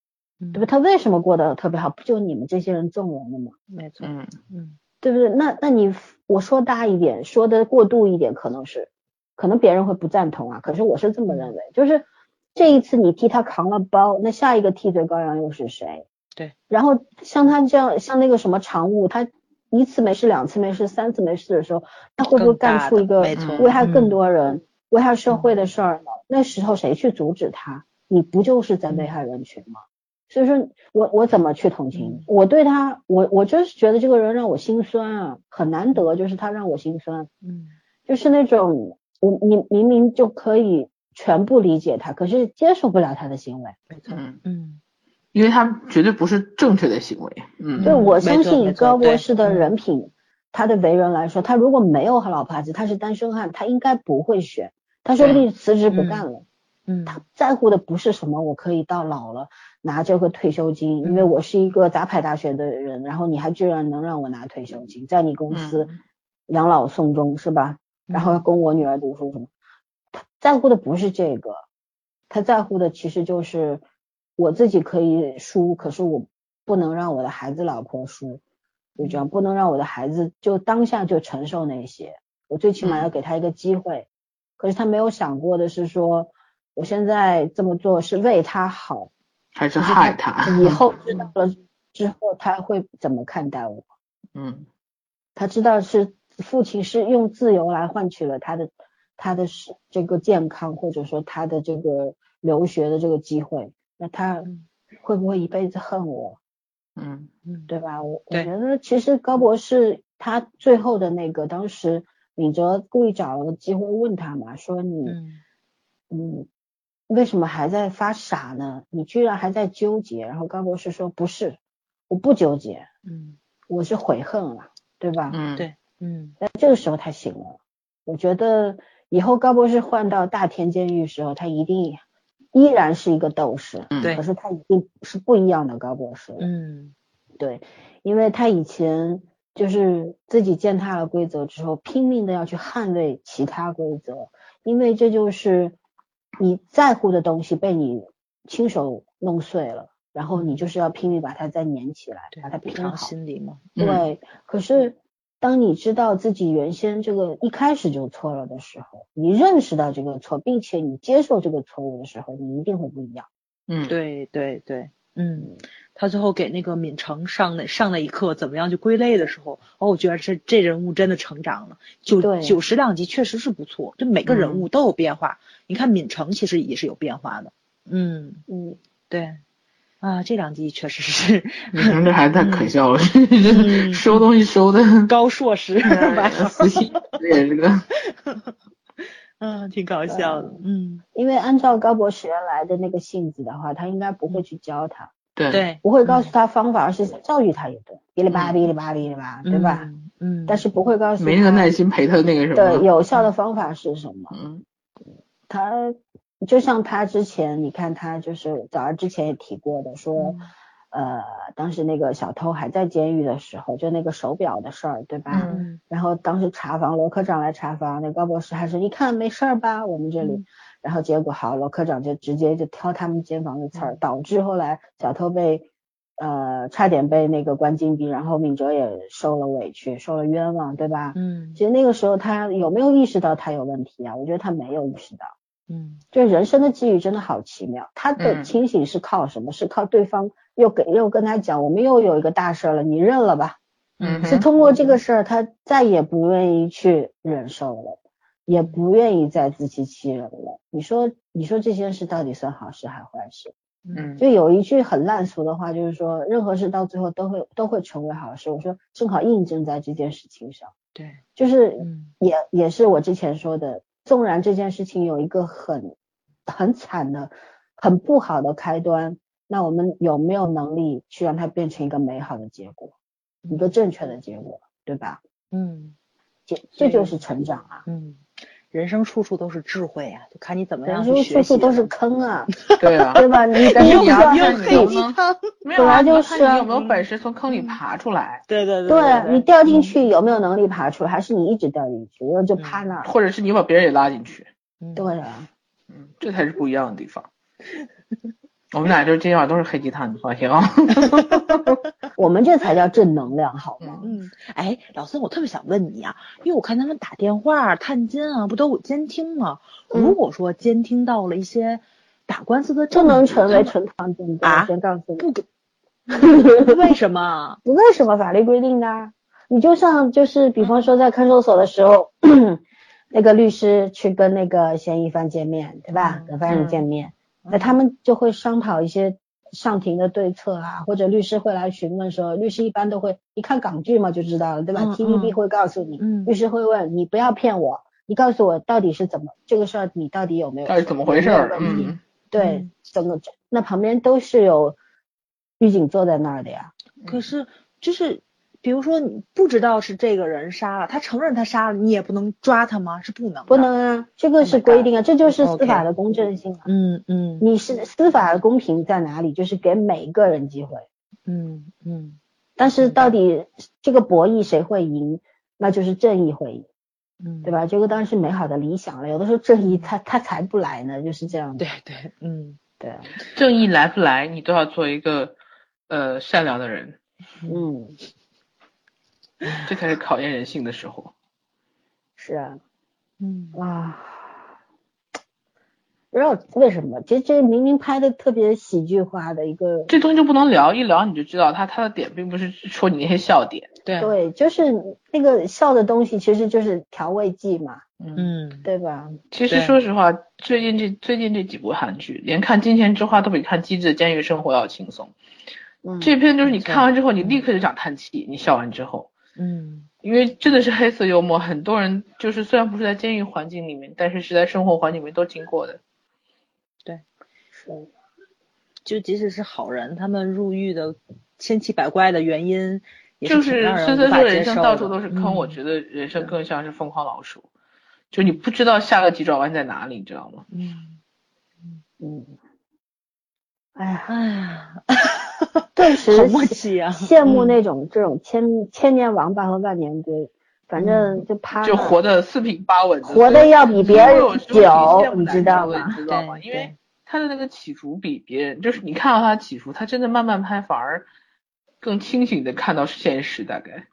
对吧？他为什么过得特别好？不就你们这些人纵容了吗？没错。嗯嗯。对不对？那那你我说大一点，说的过度一点，可能是，可能别人会不赞同啊。可是我是这么认为，就是这一次你替他扛了包，那下一个替罪羔羊又是谁？对。然后像他这样，像那个什么常务，他一次没事，两次没事，三次没事的时候，他会不会干出一个危害更多人、危害社会的事儿呢？那时候谁去阻止他？你不就是在危害人群吗？所以说，我我怎么去同情？我对他，我我就是觉得这个人让我心酸啊，很难得，就是他让我心酸。嗯，就是那种我你明明就可以全部理解他，可是接受不了他的行为。没错，嗯，因为他绝对不是正确的行为。嗯，对，我相信以高博士的人品，他的为人来说，他如果没有老婆孩子，他是单身汉，他应该不会选他说不定辞职不干了。嗯，他在乎的不是什么，我可以到老了拿这个退休金，因为我是一个杂牌大学的人，然后你还居然能让我拿退休金，在你公司养老送终是吧？然后供我女儿读书什么？他在乎的不是这个，他在乎的其实就是我自己可以输，可是我不能让我的孩子老婆输，就这样，不能让我的孩子就当下就承受那些，我最起码要给他一个机会。可是他没有想过的是说。我现在这么做是为他好，还是害他？以 后知道了之后，他会怎么看待我？嗯，他知道是父亲是用自由来换取了他的他的是这个健康，或者说他的这个留学的这个机会，那他会不会一辈子恨我？嗯嗯，对吧？我我觉得其实高博士他最后的那个，当时敏哲故意找了个机会问他嘛，说你嗯。为什么还在发傻呢？你居然还在纠结。然后高博士说：“不是，我不纠结，嗯，我是悔恨了，对吧？嗯，对，嗯。那这个时候他醒了。我觉得以后高博士换到大田监狱时候，他一定依然是一个斗士，对。可是他一定是不一样的高博士，嗯，对，因为他以前就是自己践踏了规则之后，拼命的要去捍卫其他规则，因为这就是。你在乎的东西被你亲手弄碎了，然后你就是要拼命把它再粘起来，把它拼好。心理嘛。对。可是当你知道自己原先这个一开始就错了的时候，你认识到这个错，并且你接受这个错误的时候，你一定会不一样。嗯，对对对，嗯。他最后给那个闵成上那上那一课，怎么样去归类的时候，哦，我觉得这这人物真的成长了。九九十两集确实是不错，就每个人物都有变化。你看闵成其实也是有变化的。嗯嗯，对啊，这两集确实是。闵成这孩子太可笑了，收东西收的高硕士，死心也是个。嗯，挺搞笑的。嗯，因为按照高博士原来的那个性子的话，他应该不会去教他。对，不会告诉他方法，而是教育他一顿，哔哩吧哔哩吧哔哩吧，对吧？嗯，但是不会告诉没那个耐心陪他那个什么。对，有效的方法是什么？嗯，他就像他之前，你看他就是早上之前也提过的，说呃，当时那个小偷还在监狱的时候，就那个手表的事儿，对吧？嗯。然后当时查房，罗科长来查房，那高博士还说，你看没事儿吧？我们这里。然后结果好，罗科长就直接就挑他们监房的刺儿，导致后来小偷被呃差点被那个关禁闭，然后敏哲也受了委屈，受了冤枉，对吧？嗯。其实那个时候他有没有意识到他有问题啊？我觉得他没有意识到。嗯。就人生的际遇真的好奇妙，他的清醒是靠什么？是靠对方又给又跟他讲，我们又有一个大事了，你认了吧。嗯。是通过这个事儿，他再也不愿意去忍受了。也不愿意再自欺欺人了。你说，你说这件事到底算好事还是坏事？嗯，就有一句很烂俗的话，就是说任何事到最后都会都会成为好事。我说正好印证在这件事情上。对，就是也也是我之前说的，纵然这件事情有一个很很惨的、很不好的开端，那我们有没有能力去让它变成一个美好的结果，一个正确的结果，对吧？嗯，这这就是成长啊。嗯。人生处处都是智慧啊，就看你怎么样去学习。人生处处都是坑啊，对啊，对吧？你 你又要又黑鸡汤，本来就是你有没有本事从坑里爬出来？对对对，对你掉进去有没有能力爬出来？还是你一直掉进去，然后就趴那儿？或者是你把别人也拉进去？对啊，嗯，这才是不一样的地方。我们俩就是今晚都是黑鸡汤，你放心啊。我们这才叫正能量，好吗？嗯，哎，老孙，我特别想问你啊，因为我看他们打电话探监啊，不都有监听吗？如果说监听到了一些打官司的证据，不能成为呈堂证据啊？先告诉你，不，为什么？为什么法律规定的？你就像就是，比方说在看守所的时候，那个律师去跟那个嫌疑犯见面，对吧？跟犯人见面。那他们就会商讨一些上庭的对策啊，或者律师会来询问说，律师一般都会一看港剧嘛就知道了，对吧？TVB 会告诉你，律师会问你不要骗我，你告诉我到底是怎么这个事儿，你到底有没有？到底怎么回事？嗯，对，整个那旁边都是有狱警坐在那儿的呀。可是就是比如说你不知道是这个人杀了，他承认他杀了，你也不能抓他吗？是不能，不能啊，这个是规定啊，这就是司法的公正性啊。嗯嗯，你是司法的公平在哪里？就是给每一个人机会。嗯嗯，但是到底这个博弈谁会赢，那就是正义会赢。嗯，对吧？这个当然是美好的理想了。有的时候正义他他才不来呢，就是这样。对对，嗯，对。正义来不来，你都要做一个呃善良的人。嗯。这才是考验人性的时候。是啊。嗯。啊。不知道为什么，其实这明明拍的特别喜剧化的一个。这东西就不能聊，一聊你就知道他他的点并不是说你那些笑点。对。对，就是那个笑的东西，其实就是调味剂嘛。嗯。对吧？其实说实话，最近这最近这几部韩剧，连看《金钱之花》都比看《机智的监狱生活》要轻松。嗯。这片就是你看完之后，你立刻就想叹气。你笑完之后。嗯。因为真的是黑色幽默，很多人就是虽然不是在监狱环境里面，但是是在生活环境里面都经过的。对，是，就即使是好人，他们入狱的千奇百怪的原因，就是人生到处都是坑，我觉得人生更像是疯狂老鼠，就你不知道下个急转弯在哪里，你知道吗？嗯。嗯，哎呀哎呀，顿时好默契啊！羡慕那种这种千千年王八和万年龟，反正就趴就活的四平八稳，活的要比别人久，你知道吗？知道吗？因为他的那个起伏比别人，就是你看到他起伏，他真的慢慢拍，反而更清醒的看到现实，大概。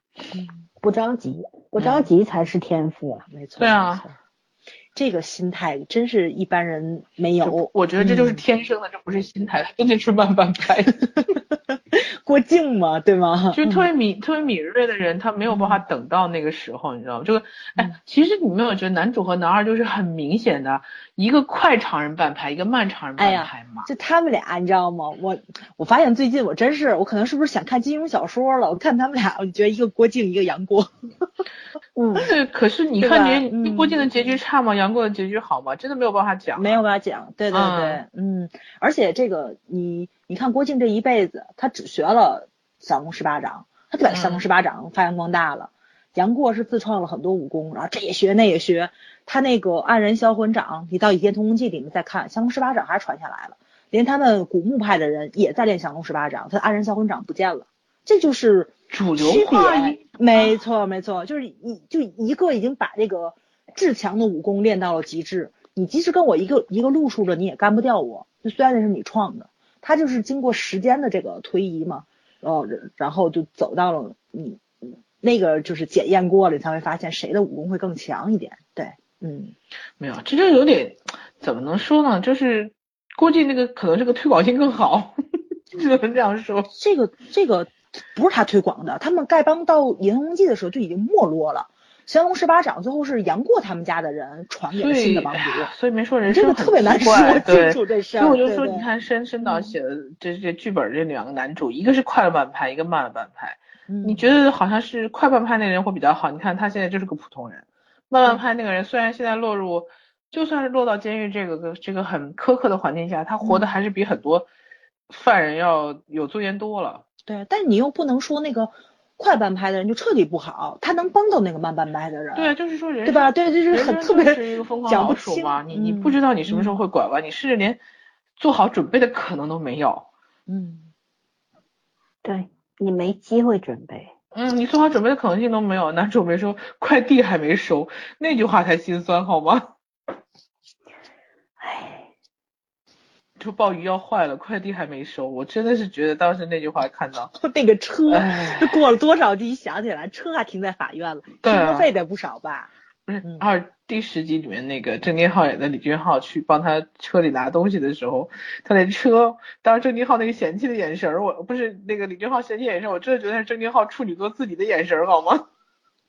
不着急，不着急才是天赋啊！没错。对啊。这个心态真是一般人没有，我觉得这就是天生的，这不是心态，真的是慢半拍。过境嘛，对吗？就特别敏、特别敏锐的人，他没有办法等到那个时候，你知道吗？这个，哎，其实你没有觉得男主和男二就是很明显的一个快长人半拍，一个慢长人半拍吗？就他们俩，你知道吗？我我发现最近我真是，我可能是不是想看金庸小说了？我看他们俩，我就觉得一个郭靖，一个杨过。嗯，对。可是你看你郭靖的结局差吗？杨过的结局好吗？真的没有办法讲，没有办法讲。对对对，嗯，而且这个你。你看郭靖这一辈子，他只学了降龙十八掌，他就把降龙十八掌发扬光大了。杨过是自创了很多武功，然后这也学那也学。他那个黯然销魂掌，你到《倚天屠龙记》里面再看，降龙十八掌还是传下来了。连他们古墓派的人也在练降龙十八掌，他黯然销魂掌不见了。这就是主流区别。没错没错，就是一就一个已经把这个至强的武功练到了极致，你即使跟我一个一个路数的，你也干不掉我。就虽然那是你创的。他就是经过时间的这个推移嘛，然后，然后就走到了你那个就是检验过了，你才会发现谁的武功会更强一点。对，嗯，没有，这就有点怎么能说呢？就是估计那个可能这个推广性更好，只能这样说。这个这个不是他推广的，他们丐帮到《倚天屠龙记》的时候就已经没落了。降龙十八掌最后是杨过他们家的人传给了新的帮主，所以没说人生真的特别难说清楚这事儿。所以我就说，你看申申导写的这这剧本这两个男主，一个是快了半拍，一个慢了半拍。你觉得好像是快半拍那个人会比较好？你看他现在就是个普通人，慢半拍那个人虽然现在落入，就算是落到监狱这个个这个很苛刻的环境下，他活的还是比很多犯人要有尊严多了。对，但你又不能说那个。快半拍的人就彻底不好，他能帮到那个慢半拍的人。对，就是说人，对吧？对，就是很特别是一个疯狂老鼠嘛。你你不知道你什么时候会拐弯，你甚至连做好准备的可能都没有。嗯，对你没机会准备。嗯，你做好准备的可能性都没有。男主没说快递还没收，那句话才心酸好吗？就鲍鱼要坏了，快递还没收，我真的是觉得当时那句话看到 那个车，这过了多少集想起来，车还停在法院了，停车费得不少吧？不是，二第十集里面那个郑天浩演的李俊浩去帮他车里拿东西的时候，他那车，当时郑天浩那个嫌弃的眼神，我不是那个李俊浩嫌弃眼神，我真的觉得是郑天浩处女座自己的眼神，好吗？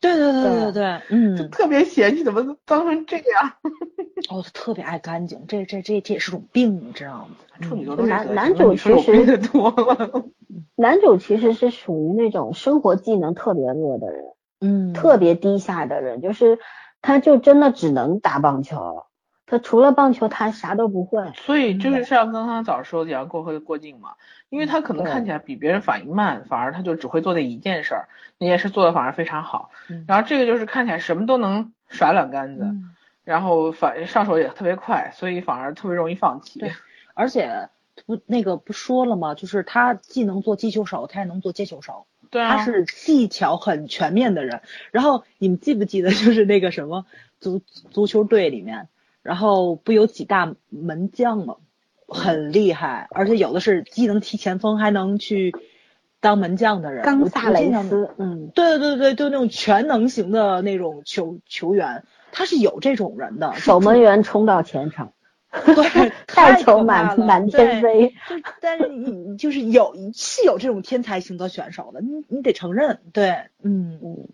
对对对对对，嗯，就特别嫌弃，怎么脏成这样？哦，他特别爱干净，这这这这也是种病，你知道吗？处女座男男主其实多了，男主其实是属于那种生活技能特别弱的人，嗯，特别低下的人，就是他就真的只能打棒球，他除了棒球，他啥都不会。所以就是像刚刚早说的，杨过和郭靖嘛，因为他可能看起来比别人反应慢，反而他就只会做那一件事儿，那件事做的反而非常好。然后这个就是看起来什么都能甩两杆子，然后反上手也特别快，所以反而特别容易放弃。对，而且不那个不说了吗？就是他既能做击球手，他也能做接球手。对啊，他是技巧很全面的人。然后你们记不记得，就是那个什么足足球队里面？然后不有几大门将吗？很厉害，而且有的是既能踢前锋，还能去当门将的人。冈萨雷斯，嗯，对对对对，就那种全能型的那种球球员，他是有这种人的。守门员冲到前场，对，带球满满天飞。但是你就是有是有这种天才型的选手的，你你得承认，对，嗯嗯。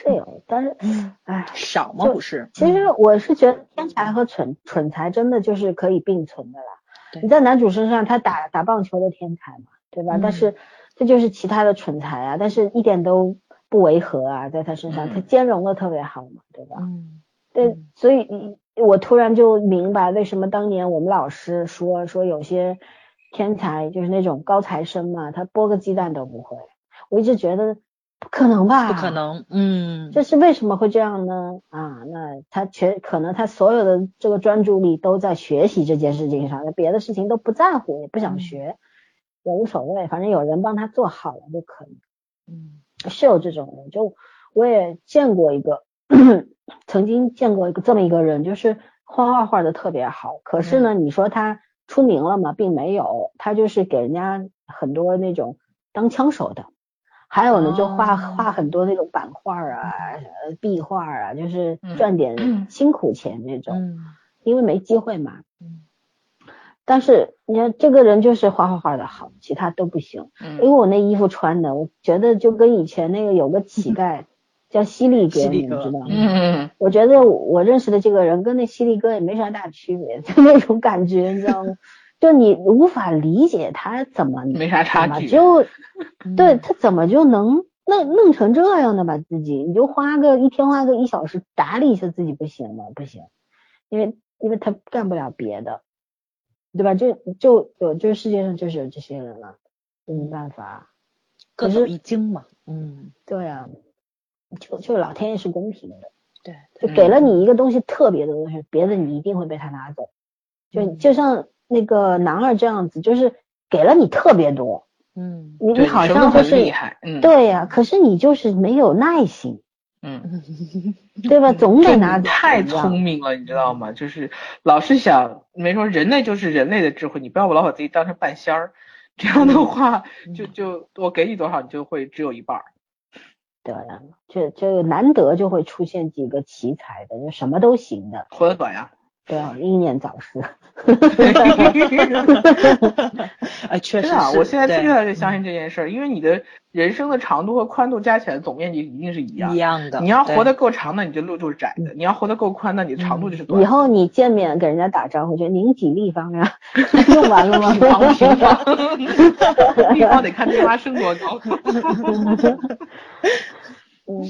是有，但是，哎，少吗？不是。其实我是觉得天才和蠢蠢才真的就是可以并存的啦。你在男主身上，他打打棒球的天才嘛，对吧？但是这就是其他的蠢才啊，但是一点都不违和啊，在他身上，他兼容的特别好嘛，对吧？嗯。对，所以我突然就明白为什么当年我们老师说说有些天才就是那种高材生嘛，他剥个鸡蛋都不会。我一直觉得。不可能吧？不可能，嗯，这是为什么会这样呢？啊，那他全可能他所有的这个专注力都在学习这件事情上，那别的事情都不在乎，也不想学，也无所谓，反正有人帮他做好了就可以。嗯，是有这种人，就我也见过一个，曾经见过一个这么一个人，就是画画画的特别好，可是呢，你说他出名了吗？并没有，他就是给人家很多那种当枪手的。还有呢，就画画很多那种版画啊、壁画啊，就是赚点辛苦钱那种，因为没机会嘛。但是你看这个人就是画画画的好，其他都不行。因为我那衣服穿的，我觉得就跟以前那个有个乞丐叫犀利哥，你们知道吗？嗯我觉得我认识的这个人跟那犀利哥也没啥大区别，就那种感觉，你知道吗？就你无法理解他怎么没啥差距，就对他怎么就能弄弄成这样的吧？自己你就花个一天花个一小时打理一下自己不行吗？不行，因为因为他干不了别的，对吧？就就有就世界上就是有这些人了，没办法，各走一经嘛。嗯，对啊，就就老天爷是公平的，对，就给了你一个东西特别的东西，别的你一定会被他拿走，就就像。那个男二这样子，就是给了你特别多，嗯，你你好像就是厉害，嗯，对呀，可是你就是没有耐心，嗯，对吧？总得拿太聪明了，你知道吗？就是老是想，没说人类就是人类的智慧，你不要老把自己当成半仙儿，这样的话，就就我给你多少，你就会只有一半儿。对呀，就就难得就会出现几个奇才的，就什么都行的，活得短呀。对啊，英年早逝。哎，确实啊，我现在越来越相信这件事儿，因为你的人生的长度和宽度加起来总面积一定是一样一样的。你要活得够长，那你的路就是窄的；你要活得够宽，那你的长度就是短。以后你见面给人家打招呼，就您几立方呀？用完了吗？平方平方，立方得看对方升多高。嗯。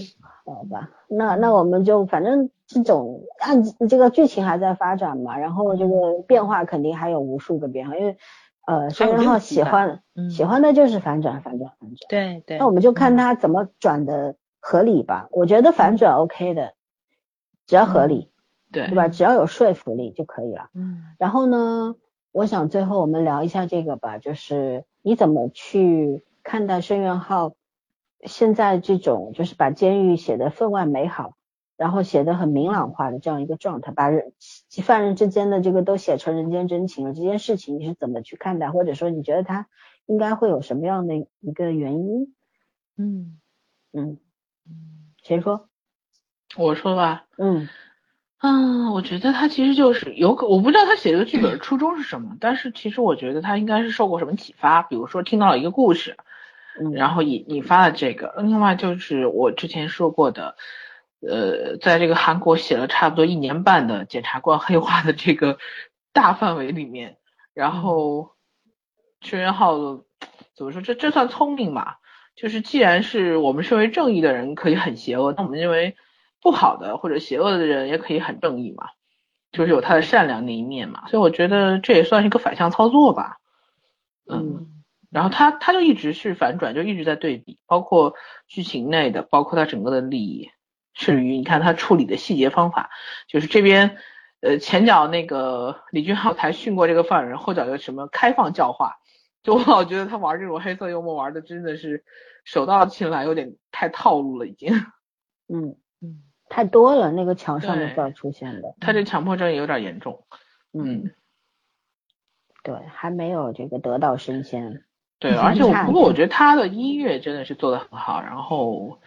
好吧，那那我们就反正这种按这个剧情还在发展嘛，然后这个变化肯定还有无数个变化，因为呃申元浩喜欢喜欢的就是反转反转反转，对对，那我们就看他怎么转的合理吧，我觉得反转 OK 的，只要合理，对对吧？只要有说服力就可以了。嗯，然后呢，我想最后我们聊一下这个吧，就是你怎么去看待申元浩？现在这种就是把监狱写的分外美好，然后写的很明朗化的这样一个状态，把人犯人之间的这个都写成人间真情了。这件事情你是怎么去看待，或者说你觉得他应该会有什么样的一个原因？嗯嗯嗯，谁说？我说吧。嗯嗯，我觉得他其实就是有可，我不知道他写这个剧本的 初衷是什么，但是其实我觉得他应该是受过什么启发，比如说听到了一个故事。然后引引发了这个，另外就是我之前说过的，呃，在这个韩国写了差不多一年半的检察官黑化的这个大范围里面，然后薛元浩怎么说？这这算聪明吧？就是既然是我们身为正义的人可以很邪恶，那我们认为不好的或者邪恶的人也可以很正义嘛？就是有他的善良那一面嘛，所以我觉得这也算是一个反向操作吧。嗯，然后他他就一直是反转，就一直在对比，包括剧情内的，包括他整个的利益，甚至于你看他处理的细节方法，就是这边呃前脚那个李俊浩才训过这个犯人，后脚就什么开放教化，就我老觉得他玩这种黑色幽默玩的真的是手到擒来，有点太套路了已经。嗯嗯，太多了那个墙上的字出现的，他这强迫症也有点严重。嗯。对，还没有这个得道升仙。对，而且我不过我觉得他的音乐真的是做的很好。然后，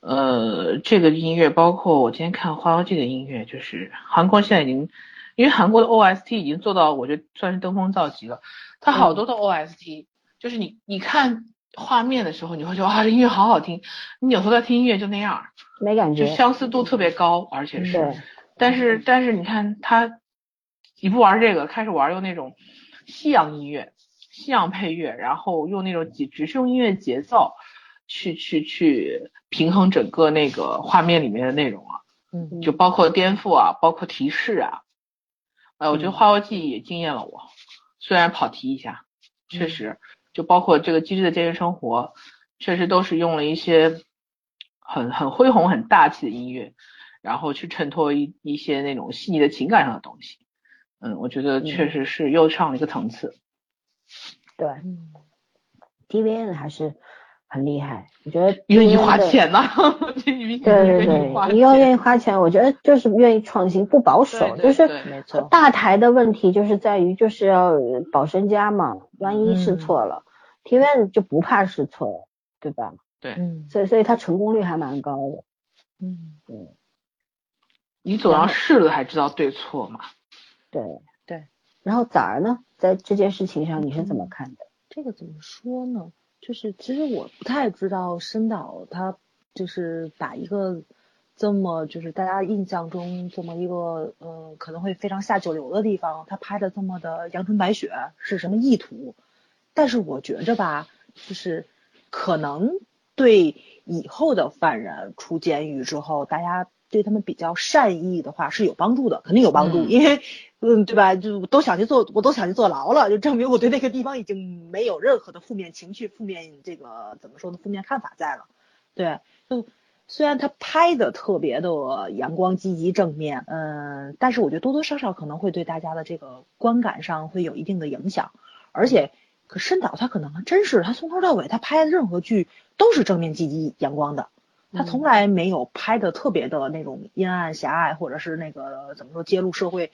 呃，这个音乐包括我今天看《花妖记》的音乐，就是韩国现在已经，因为韩国的 OST 已经做到，我觉得算是登峰造极了。它好多的 OST，就是你你看画面的时候，你会觉得哇，这音乐好好听。你有时候在听音乐就那样，没感觉，就相似度特别高，而且是，但是但是你看他，你不玩这个，开始玩用那种。西洋音乐，西洋配乐，然后用那种只只是用音乐节奏去去去平衡整个那个画面里面的内容啊，嗯，就包括颠覆啊，包括提示啊，哎，我觉得《花妖记》也惊艳了我，虽然跑题一下，确实，就包括这个《机智的监狱生活》，确实都是用了一些很很恢宏、很大气的音乐，然后去衬托一一些那种细腻的情感上的东西。嗯，我觉得确实是又上了一个层次。对，TVN 还是很厉害，我觉得愿意 花钱呐。对对对，你要愿意花钱，我觉得就是愿意创新，不保守，就是没错。大台的问题就是在于就是要保身家嘛，万一试错了，TVN 就不怕试错，对吧？对，所以所以它成功率还蛮高的。嗯嗯，你总要试了才知道对错嘛。对对，然后崽儿呢，在这件事情上你是怎么看的？这个怎么说呢？就是其实我不太知道申导他就是把一个这么就是大家印象中这么一个嗯可能会非常下九流的地方，他拍的这么的阳春白雪是什么意图？但是我觉着吧，就是可能对以后的犯人出监狱之后，大家对他们比较善意的话是有帮助的，肯定有帮助，因为。嗯，对吧？就都想去坐，我都想去坐牢了，就证明我对那个地方已经没有任何的负面情绪、负面这个怎么说呢？负面看法在了。对，就虽然他拍的特别的阳光、积极、正面，嗯，但是我觉得多多少少可能会对大家的这个观感上会有一定的影响。而且，可申导他可能真是他从头到尾他拍的任何剧都是正面、积极、阳光的，他从来没有拍的特别的那种阴暗、狭隘，或者是那个怎么说揭露社会。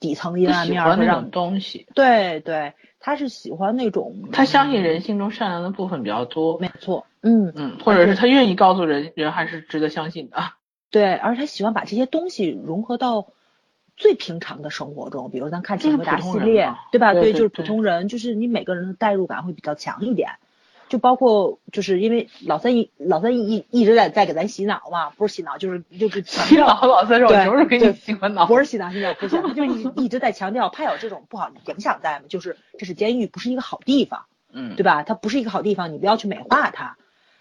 底层阴暗面的那种东西，对对，他是喜欢那种，他相信人性中善良的部分比较多，没错，嗯嗯，或者是他愿意告诉人，人还是值得相信的，对，而且他喜欢把这些东西融合到最平常的生活中，比如咱看《请回答》系列，对吧？对，就是普通人，就是你每个人的代入感会比较强一点。就包括就是因为老三一老三一一直在在给咱洗脑嘛，不是洗脑就是就是洗脑。老三说：“我就是给你洗脑。”不是洗脑，洗脑不是，他就一一直在强调，怕有这种不好的影响在嘛，就是这是监狱，不是一个好地方，嗯，对吧？它不是一个好地方，你不要去美化它。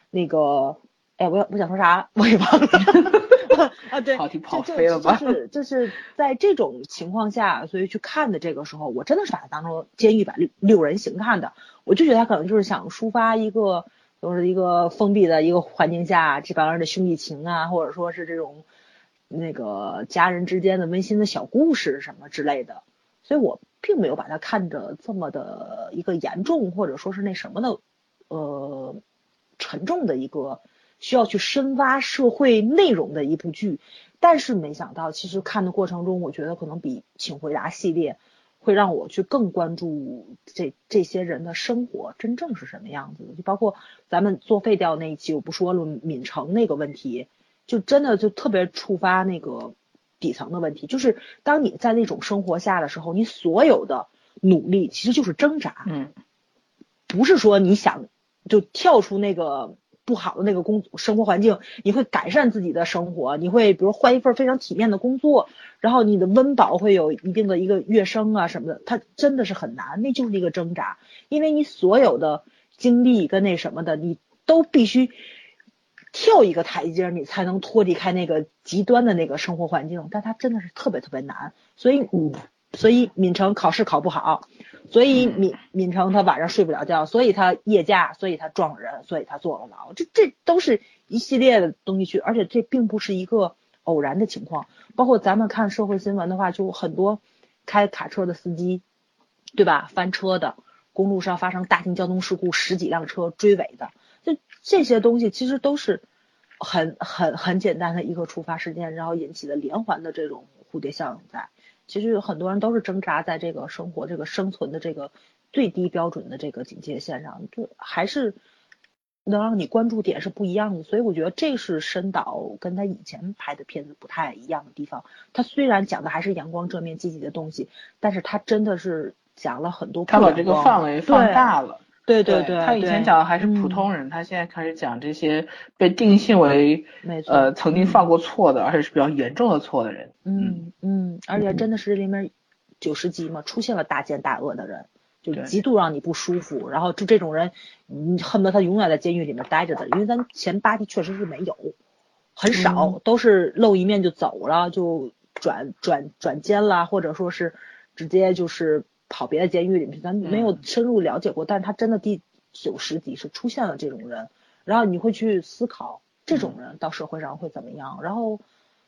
那个，哎，我我想说啥，我也忘了。啊，对，跑题跑飞了吧？就是就是在这种情况下，所以去看的这个时候，我真的是把它当成监狱版六六人行看的。我就觉得他可能就是想抒发一个，就是一个封闭的一个环境下这帮人的兄弟情啊，或者说是这种那个家人之间的温馨的小故事什么之类的。所以我并没有把它看着这么的一个严重，或者说是那什么的，呃，沉重的一个。需要去深挖社会内容的一部剧，但是没想到，其实看的过程中，我觉得可能比《请回答》系列会让我去更关注这这些人的生活真正是什么样子的。就包括咱们作废掉那一期，我不说了，闵成那个问题，就真的就特别触发那个底层的问题，就是当你在那种生活下的时候，你所有的努力其实就是挣扎，嗯，不是说你想就跳出那个。不好的那个工生活环境，你会改善自己的生活，你会比如换一份非常体面的工作，然后你的温饱会有一定的一个跃升啊什么的，它真的是很难，那就是一个挣扎，因为你所有的经历跟那什么的，你都必须跳一个台阶，你才能脱离开那个极端的那个生活环境。但它真的是特别特别难，所以，所以敏成考试考不好，所以敏敏成他晚上睡不了觉，所以他夜驾，所以他撞人，所以他坐了牢。这这都是一系列的东西去，而且这并不是一个偶然的情况。包括咱们看社会新闻的话，就很多开卡车的司机，对吧？翻车的，公路上发生大型交通事故，十几辆车追尾的。就这些东西其实都是很很很简单的一个触发事件，然后引起的连环的这种蝴蝶效应在。其实很多人都是挣扎在这个生活、这个生存的这个最低标准的这个警戒线上，就还是能让你关注点是不一样的。所以我觉得这是申导跟他以前拍的片子不太一样的地方。他虽然讲的还是阳光正面积极的东西，但是他真的是讲了很多。他把这个范围放大了。对对对，他以前讲的还是普通人，他现在开始讲这些被定性为呃曾经犯过错的，而且是比较严重的错的人。嗯嗯，而且真的是里面九十集嘛，出现了大奸大恶的人，就极度让你不舒服。然后就这种人，你恨不得他永远在监狱里面待着的，因为咱前八集确实是没有，很少，都是露一面就走了，就转转转监啦，或者说是直接就是。跑别的监狱里面，咱没有深入了解过，但是他真的第九十集是出现了这种人，然后你会去思考这种人到社会上会怎么样，然后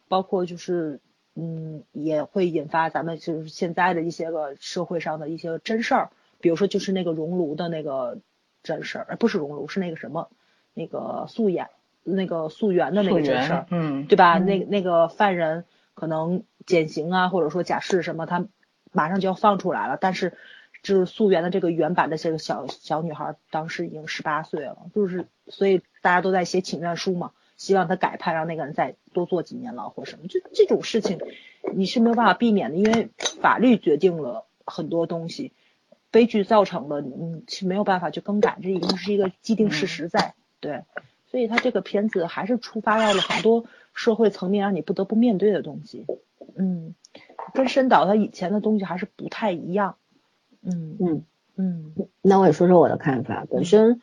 包括就是嗯也会引发咱们就是现在的一些个社会上的一些真事儿，比如说就是那个熔炉的那个真事儿，不是熔炉是那个什么那个素颜那个素媛的那个真事儿，嗯，对吧？那那个犯人可能减刑啊，或者说假释什么他。马上就要放出来了，但是就是溯源的这个原版的这个小小女孩，当时已经十八岁了，就是所以大家都在写请愿书嘛，希望他改判，让那个人再多坐几年牢或什么，就这种事情你是没有办法避免的，因为法律决定了很多东西，悲剧造成了你是没有办法去更改，这已经是一个既定事实在，对，所以他这个片子还是触发到了很多社会层面让你不得不面对的东西，嗯。跟申导他以前的东西还是不太一样，嗯嗯嗯，那我也说说我的看法。本身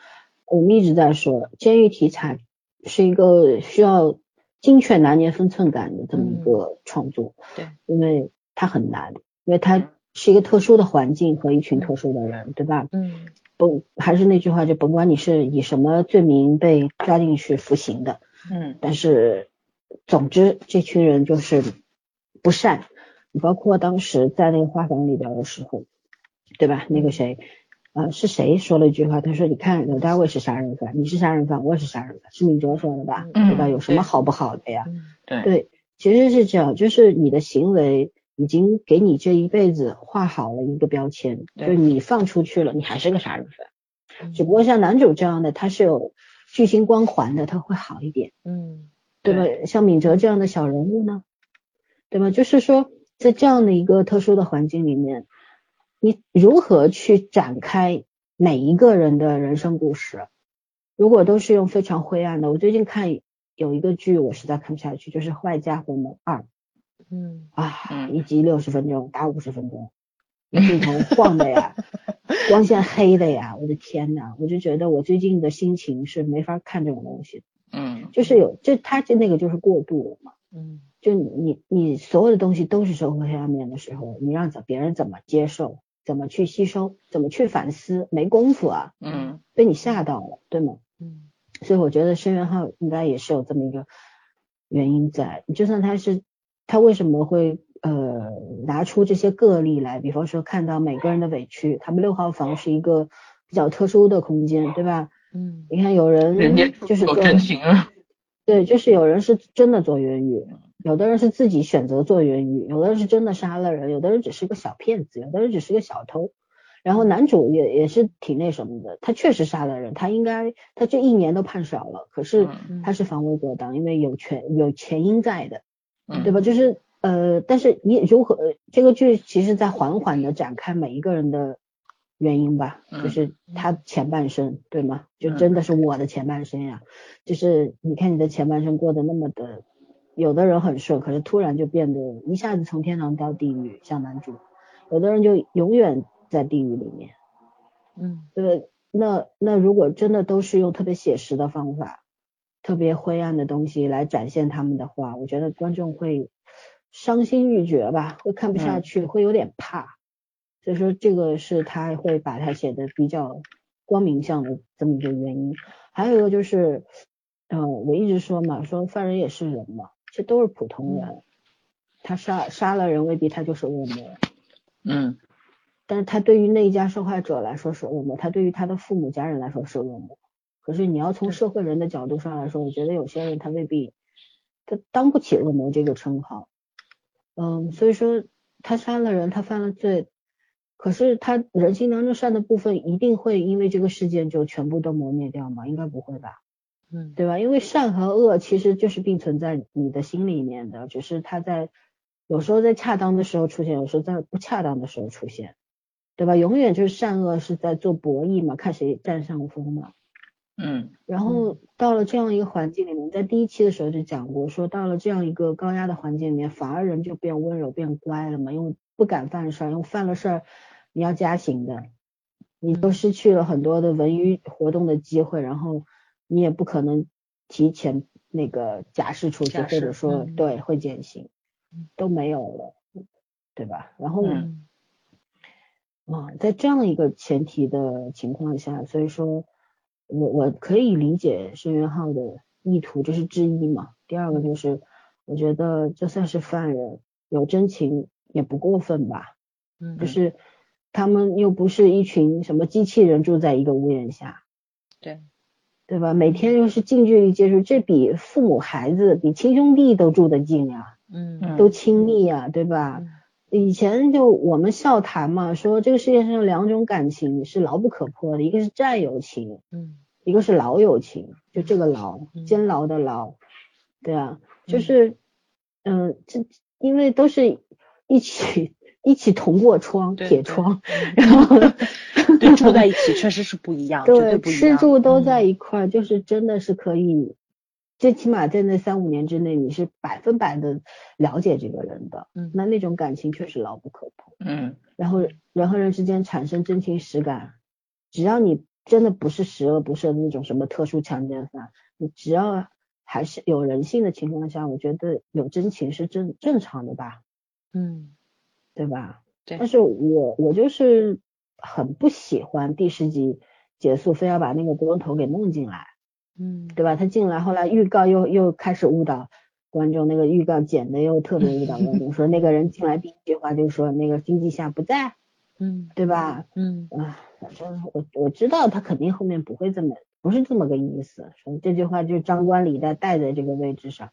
我们一直在说，监狱题材是一个需要精确拿捏分寸感的这么一个创作，对，因为它很难，因为它是一个特殊的环境和一群特殊的人，对吧？嗯，不，还是那句话，就甭管你是以什么罪名被抓进去服刑的，嗯，但是总之这群人就是不善。包括当时在那个画房里边的时候，对吧？那个谁，呃，是谁说了一句话？他说：“你看，刘大卫是杀人犯，你是杀人犯，我也是杀人犯。”是敏哲说的吧？对吧？有什么好不好的呀？对对，其实是这样，就是你的行为已经给你这一辈子画好了一个标签，就是你放出去了，你还是个杀人犯。只不过像男主这样的，他是有巨星光环的，他会好一点。嗯，对吧？像敏哲这样的小人物呢，对吧？就是说。在这样的一个特殊的环境里面，你如何去展开每一个人的人生故事？如果都是用非常灰暗的，我最近看有一个剧，我实在看不下去，就是《坏家伙们二》。嗯啊，一集六十分钟，打五十分钟，镜头晃的呀，光线黑的呀，我的天呐，我就觉得我最近的心情是没法看这种东西。嗯，就是有，就他就那个就是过度了嘛。嗯。就你你所有的东西都是社会黑暗面的时候，你让怎别人怎么接受，怎么去吸收，怎么去反思，没功夫啊，嗯，被你吓到了，对吗？嗯，所以我觉得申元浩应该也是有这么一个原因在，就算他是他为什么会呃拿出这些个例来，比方说看到每个人的委屈，他们六号房是一个比较特殊的空间，对吧？嗯，你看有人人家就是有真情啊，对，就是有人是真的做冤狱。有的人是自己选择做人鱼，有的人是真的杀了人，有的人只是个小骗子，有的人只是个小偷。然后男主也也是挺那什么的，他确实杀了人，他应该他这一年都判少了，可是他是防卫过当，因为有权有前因在的，对吧？就是呃，但是你如何这个剧其实在缓缓的展开每一个人的原因吧，就是他前半生对吗？就真的是我的前半生呀，就是你看你的前半生过得那么的。有的人很顺，可是突然就变得一下子从天堂掉地狱，像男主；有的人就永远在地狱里面。嗯，对。那那如果真的都是用特别写实的方法，特别灰暗的东西来展现他们的话，我觉得观众会伤心欲绝吧，会看不下去，会有点怕。所以说这个是他会把它写的比较光明向的这么一个原因。还有一个就是，嗯，我一直说嘛，说犯人也是人嘛，这都是普通人，他杀杀了人未必他就是恶魔。嗯。但是他对于那一家受害者来说是恶魔，他对于他的父母家人来说是恶魔。可是你要从社会人的角度上来说，我觉得有些人他未必，他当不起恶魔这个称号。嗯，所以说他杀了人，他犯了罪，可是他人性当中善的部分一定会因为这个事件就全部都磨灭掉吗？应该不会吧？嗯，对吧？因为善和恶其实就是并存在你的心里面的，只是它在有时候在恰当的时候出现，有时候在不恰当的时候出现。对吧？永远就是善恶是在做博弈嘛，看谁占上风嘛。嗯。然后到了这样一个环境里面，在第一期的时候就讲过，说到了这样一个高压的环境里面，反而人就变温柔、变乖了嘛，因为不敢犯事儿，因为犯了事儿你要加刑的，你都失去了很多的文娱活动的机会，然后你也不可能提前那个假释出去，或者说对会减刑，都没有了，对吧？然后呢。啊，在这样一个前提的情况下，所以说，我我可以理解申元浩的意图，这是之一嘛。第二个就是，我觉得就算是犯人有真情也不过分吧。嗯，就是他们又不是一群什么机器人住在一个屋檐下。对，对吧？每天又是近距离接触，这比父母孩子比亲兄弟都住得近呀。嗯，都亲密呀，对吧？以前就我们笑谈嘛，说这个世界上有两种感情是牢不可破的，一个是战友情，嗯，一个是老友情，就这个牢，监牢的牢，对啊，就是，嗯，这因为都是一起 一起同过窗，铁窗，然后对住在一起 确实是不一样，对，吃住都在一块，就是真的是可以。最起码在那三五年之内，你是百分百的了解这个人的，嗯，那那种感情确实牢不可破，嗯，然后人和人之间产生真情实感，只要你真的不是十恶不赦的那种什么特殊强奸犯，你只要还是有人性的情况下，我觉得有真情是正正常的吧，嗯，对吧？对。但是我我就是很不喜欢第十集结束非要把那个光头给弄进来。嗯，对吧？他进来，后来预告又又开始误导观众，那个预告剪的又特别误导观众，说那个人进来第一句话就说那个经济下不在，嗯，对吧？嗯，啊，反正我我知道他肯定后面不会这么，不是这么个意思，说这句话就是张冠李戴戴在这个位置上，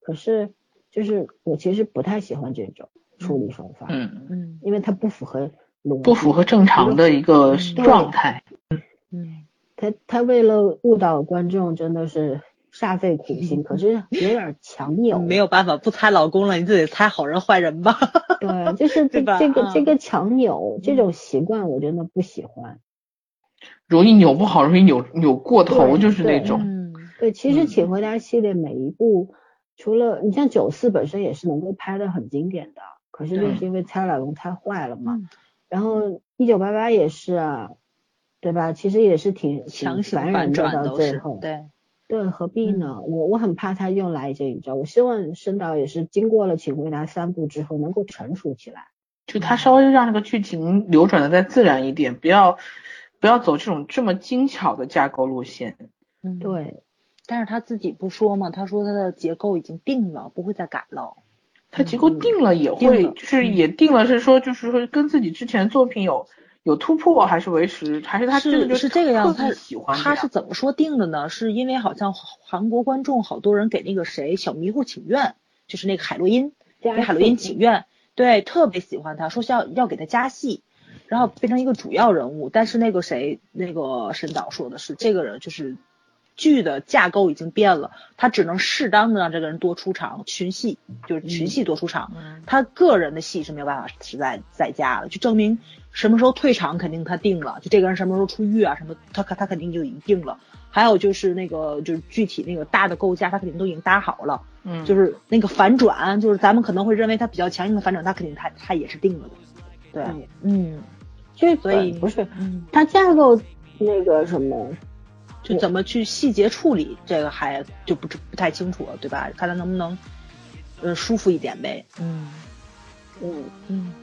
可是就是我其实不太喜欢这种处理手法，嗯嗯，因为它不符合逻不符合正常的一个状态，嗯。他他为了误导观众，真的是煞费苦心，可是有点强扭。没有办法，不猜老公了，你就得猜好人坏人吧。对，就是这这个这个强扭这种习惯，我真的不喜欢。容易扭不好，容易扭扭过头，就是那种。对，其实《请回答》系列每一部，除了你像九四本身也是能够拍的很经典的，可是就是因为猜老公太坏了嘛。然后一九八八也是啊。对吧？其实也是挺挺烦人的，到最后。对对，何必呢？我我很怕他又来这一招。我希望申导也是经过了《请回答》三部之后能够成熟起来，就他稍微让那个剧情流转的再自然一点，不要不要走这种这么精巧的架构路线。嗯，对。但是他自己不说嘛？他说他的结构已经定了，不会再改了。他结构定了也会，就是也定了，是说就是说跟自己之前作品有。有突破还是维持？还是他是是这个样子？他喜欢他是怎么说定的呢？是因为好像韩国观众好多人给那个谁小迷糊请愿，就是那个海洛因给海洛因请愿，对，特别喜欢他，说要要给他加戏，然后变成一个主要人物。但是那个谁那个沈导说的是，这个人就是剧的架构已经变了，他只能适当的让这个人多出场，群戏就是群戏多出场，他个人的戏是没有办法实在再加了，就证明。什么时候退场肯定他定了，就这个人什么时候出狱啊什么，他他肯定就已经定了。还有就是那个就是具体那个大的构架，他肯定都已经搭好了。嗯，就是那个反转，就是咱们可能会认为他比较强硬的反转，他肯定他他也是定了的。对，嗯，就所以不是，他架构那个什么，就怎么去细节处理，这个还就不不太清楚了，对吧？看他能不能呃舒服一点呗。嗯嗯嗯，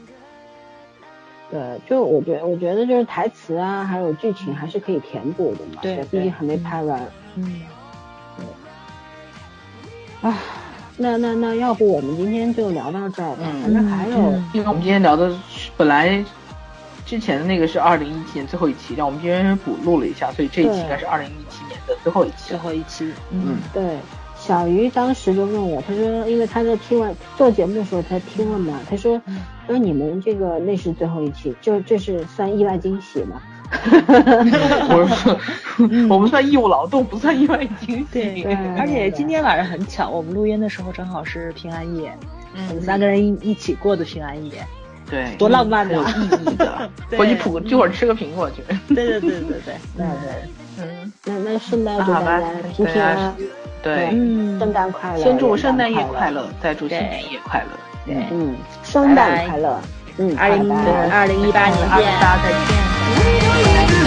对，就我觉我觉得就是台词啊，还有剧情还是可以填补的嘛。对，毕竟还没拍完。嗯。对。啊。那那那要不我们今天就聊到这儿吧，反正还有，因为我们今天聊的本来之前的那个是二零一七年最后一期，让我们今天补录了一下，所以这一期应该是二零一七年的最后一期。最后一期，嗯，对。小鱼当时就问我，他说，因为他在听完做节目的时候他听了嘛，他说，他说你们这个那是最后一期，就这是算意外惊喜嘛？我说，我们算义务劳动，不算意外惊喜。对，而且今天晚上很巧，我们录音的时候正好是平安夜，我们三个人一一起过的平安夜，对，多浪漫的，有意义的。回去谱，一会儿吃个苹果去。对对对对对，对对，嗯，那那圣诞祝大家平平安安，对，嗯，圣诞快乐，先祝圣诞夜快乐，再祝新年夜快乐，对，嗯，圣诞快乐，嗯，二零二零一八年见，大家再见。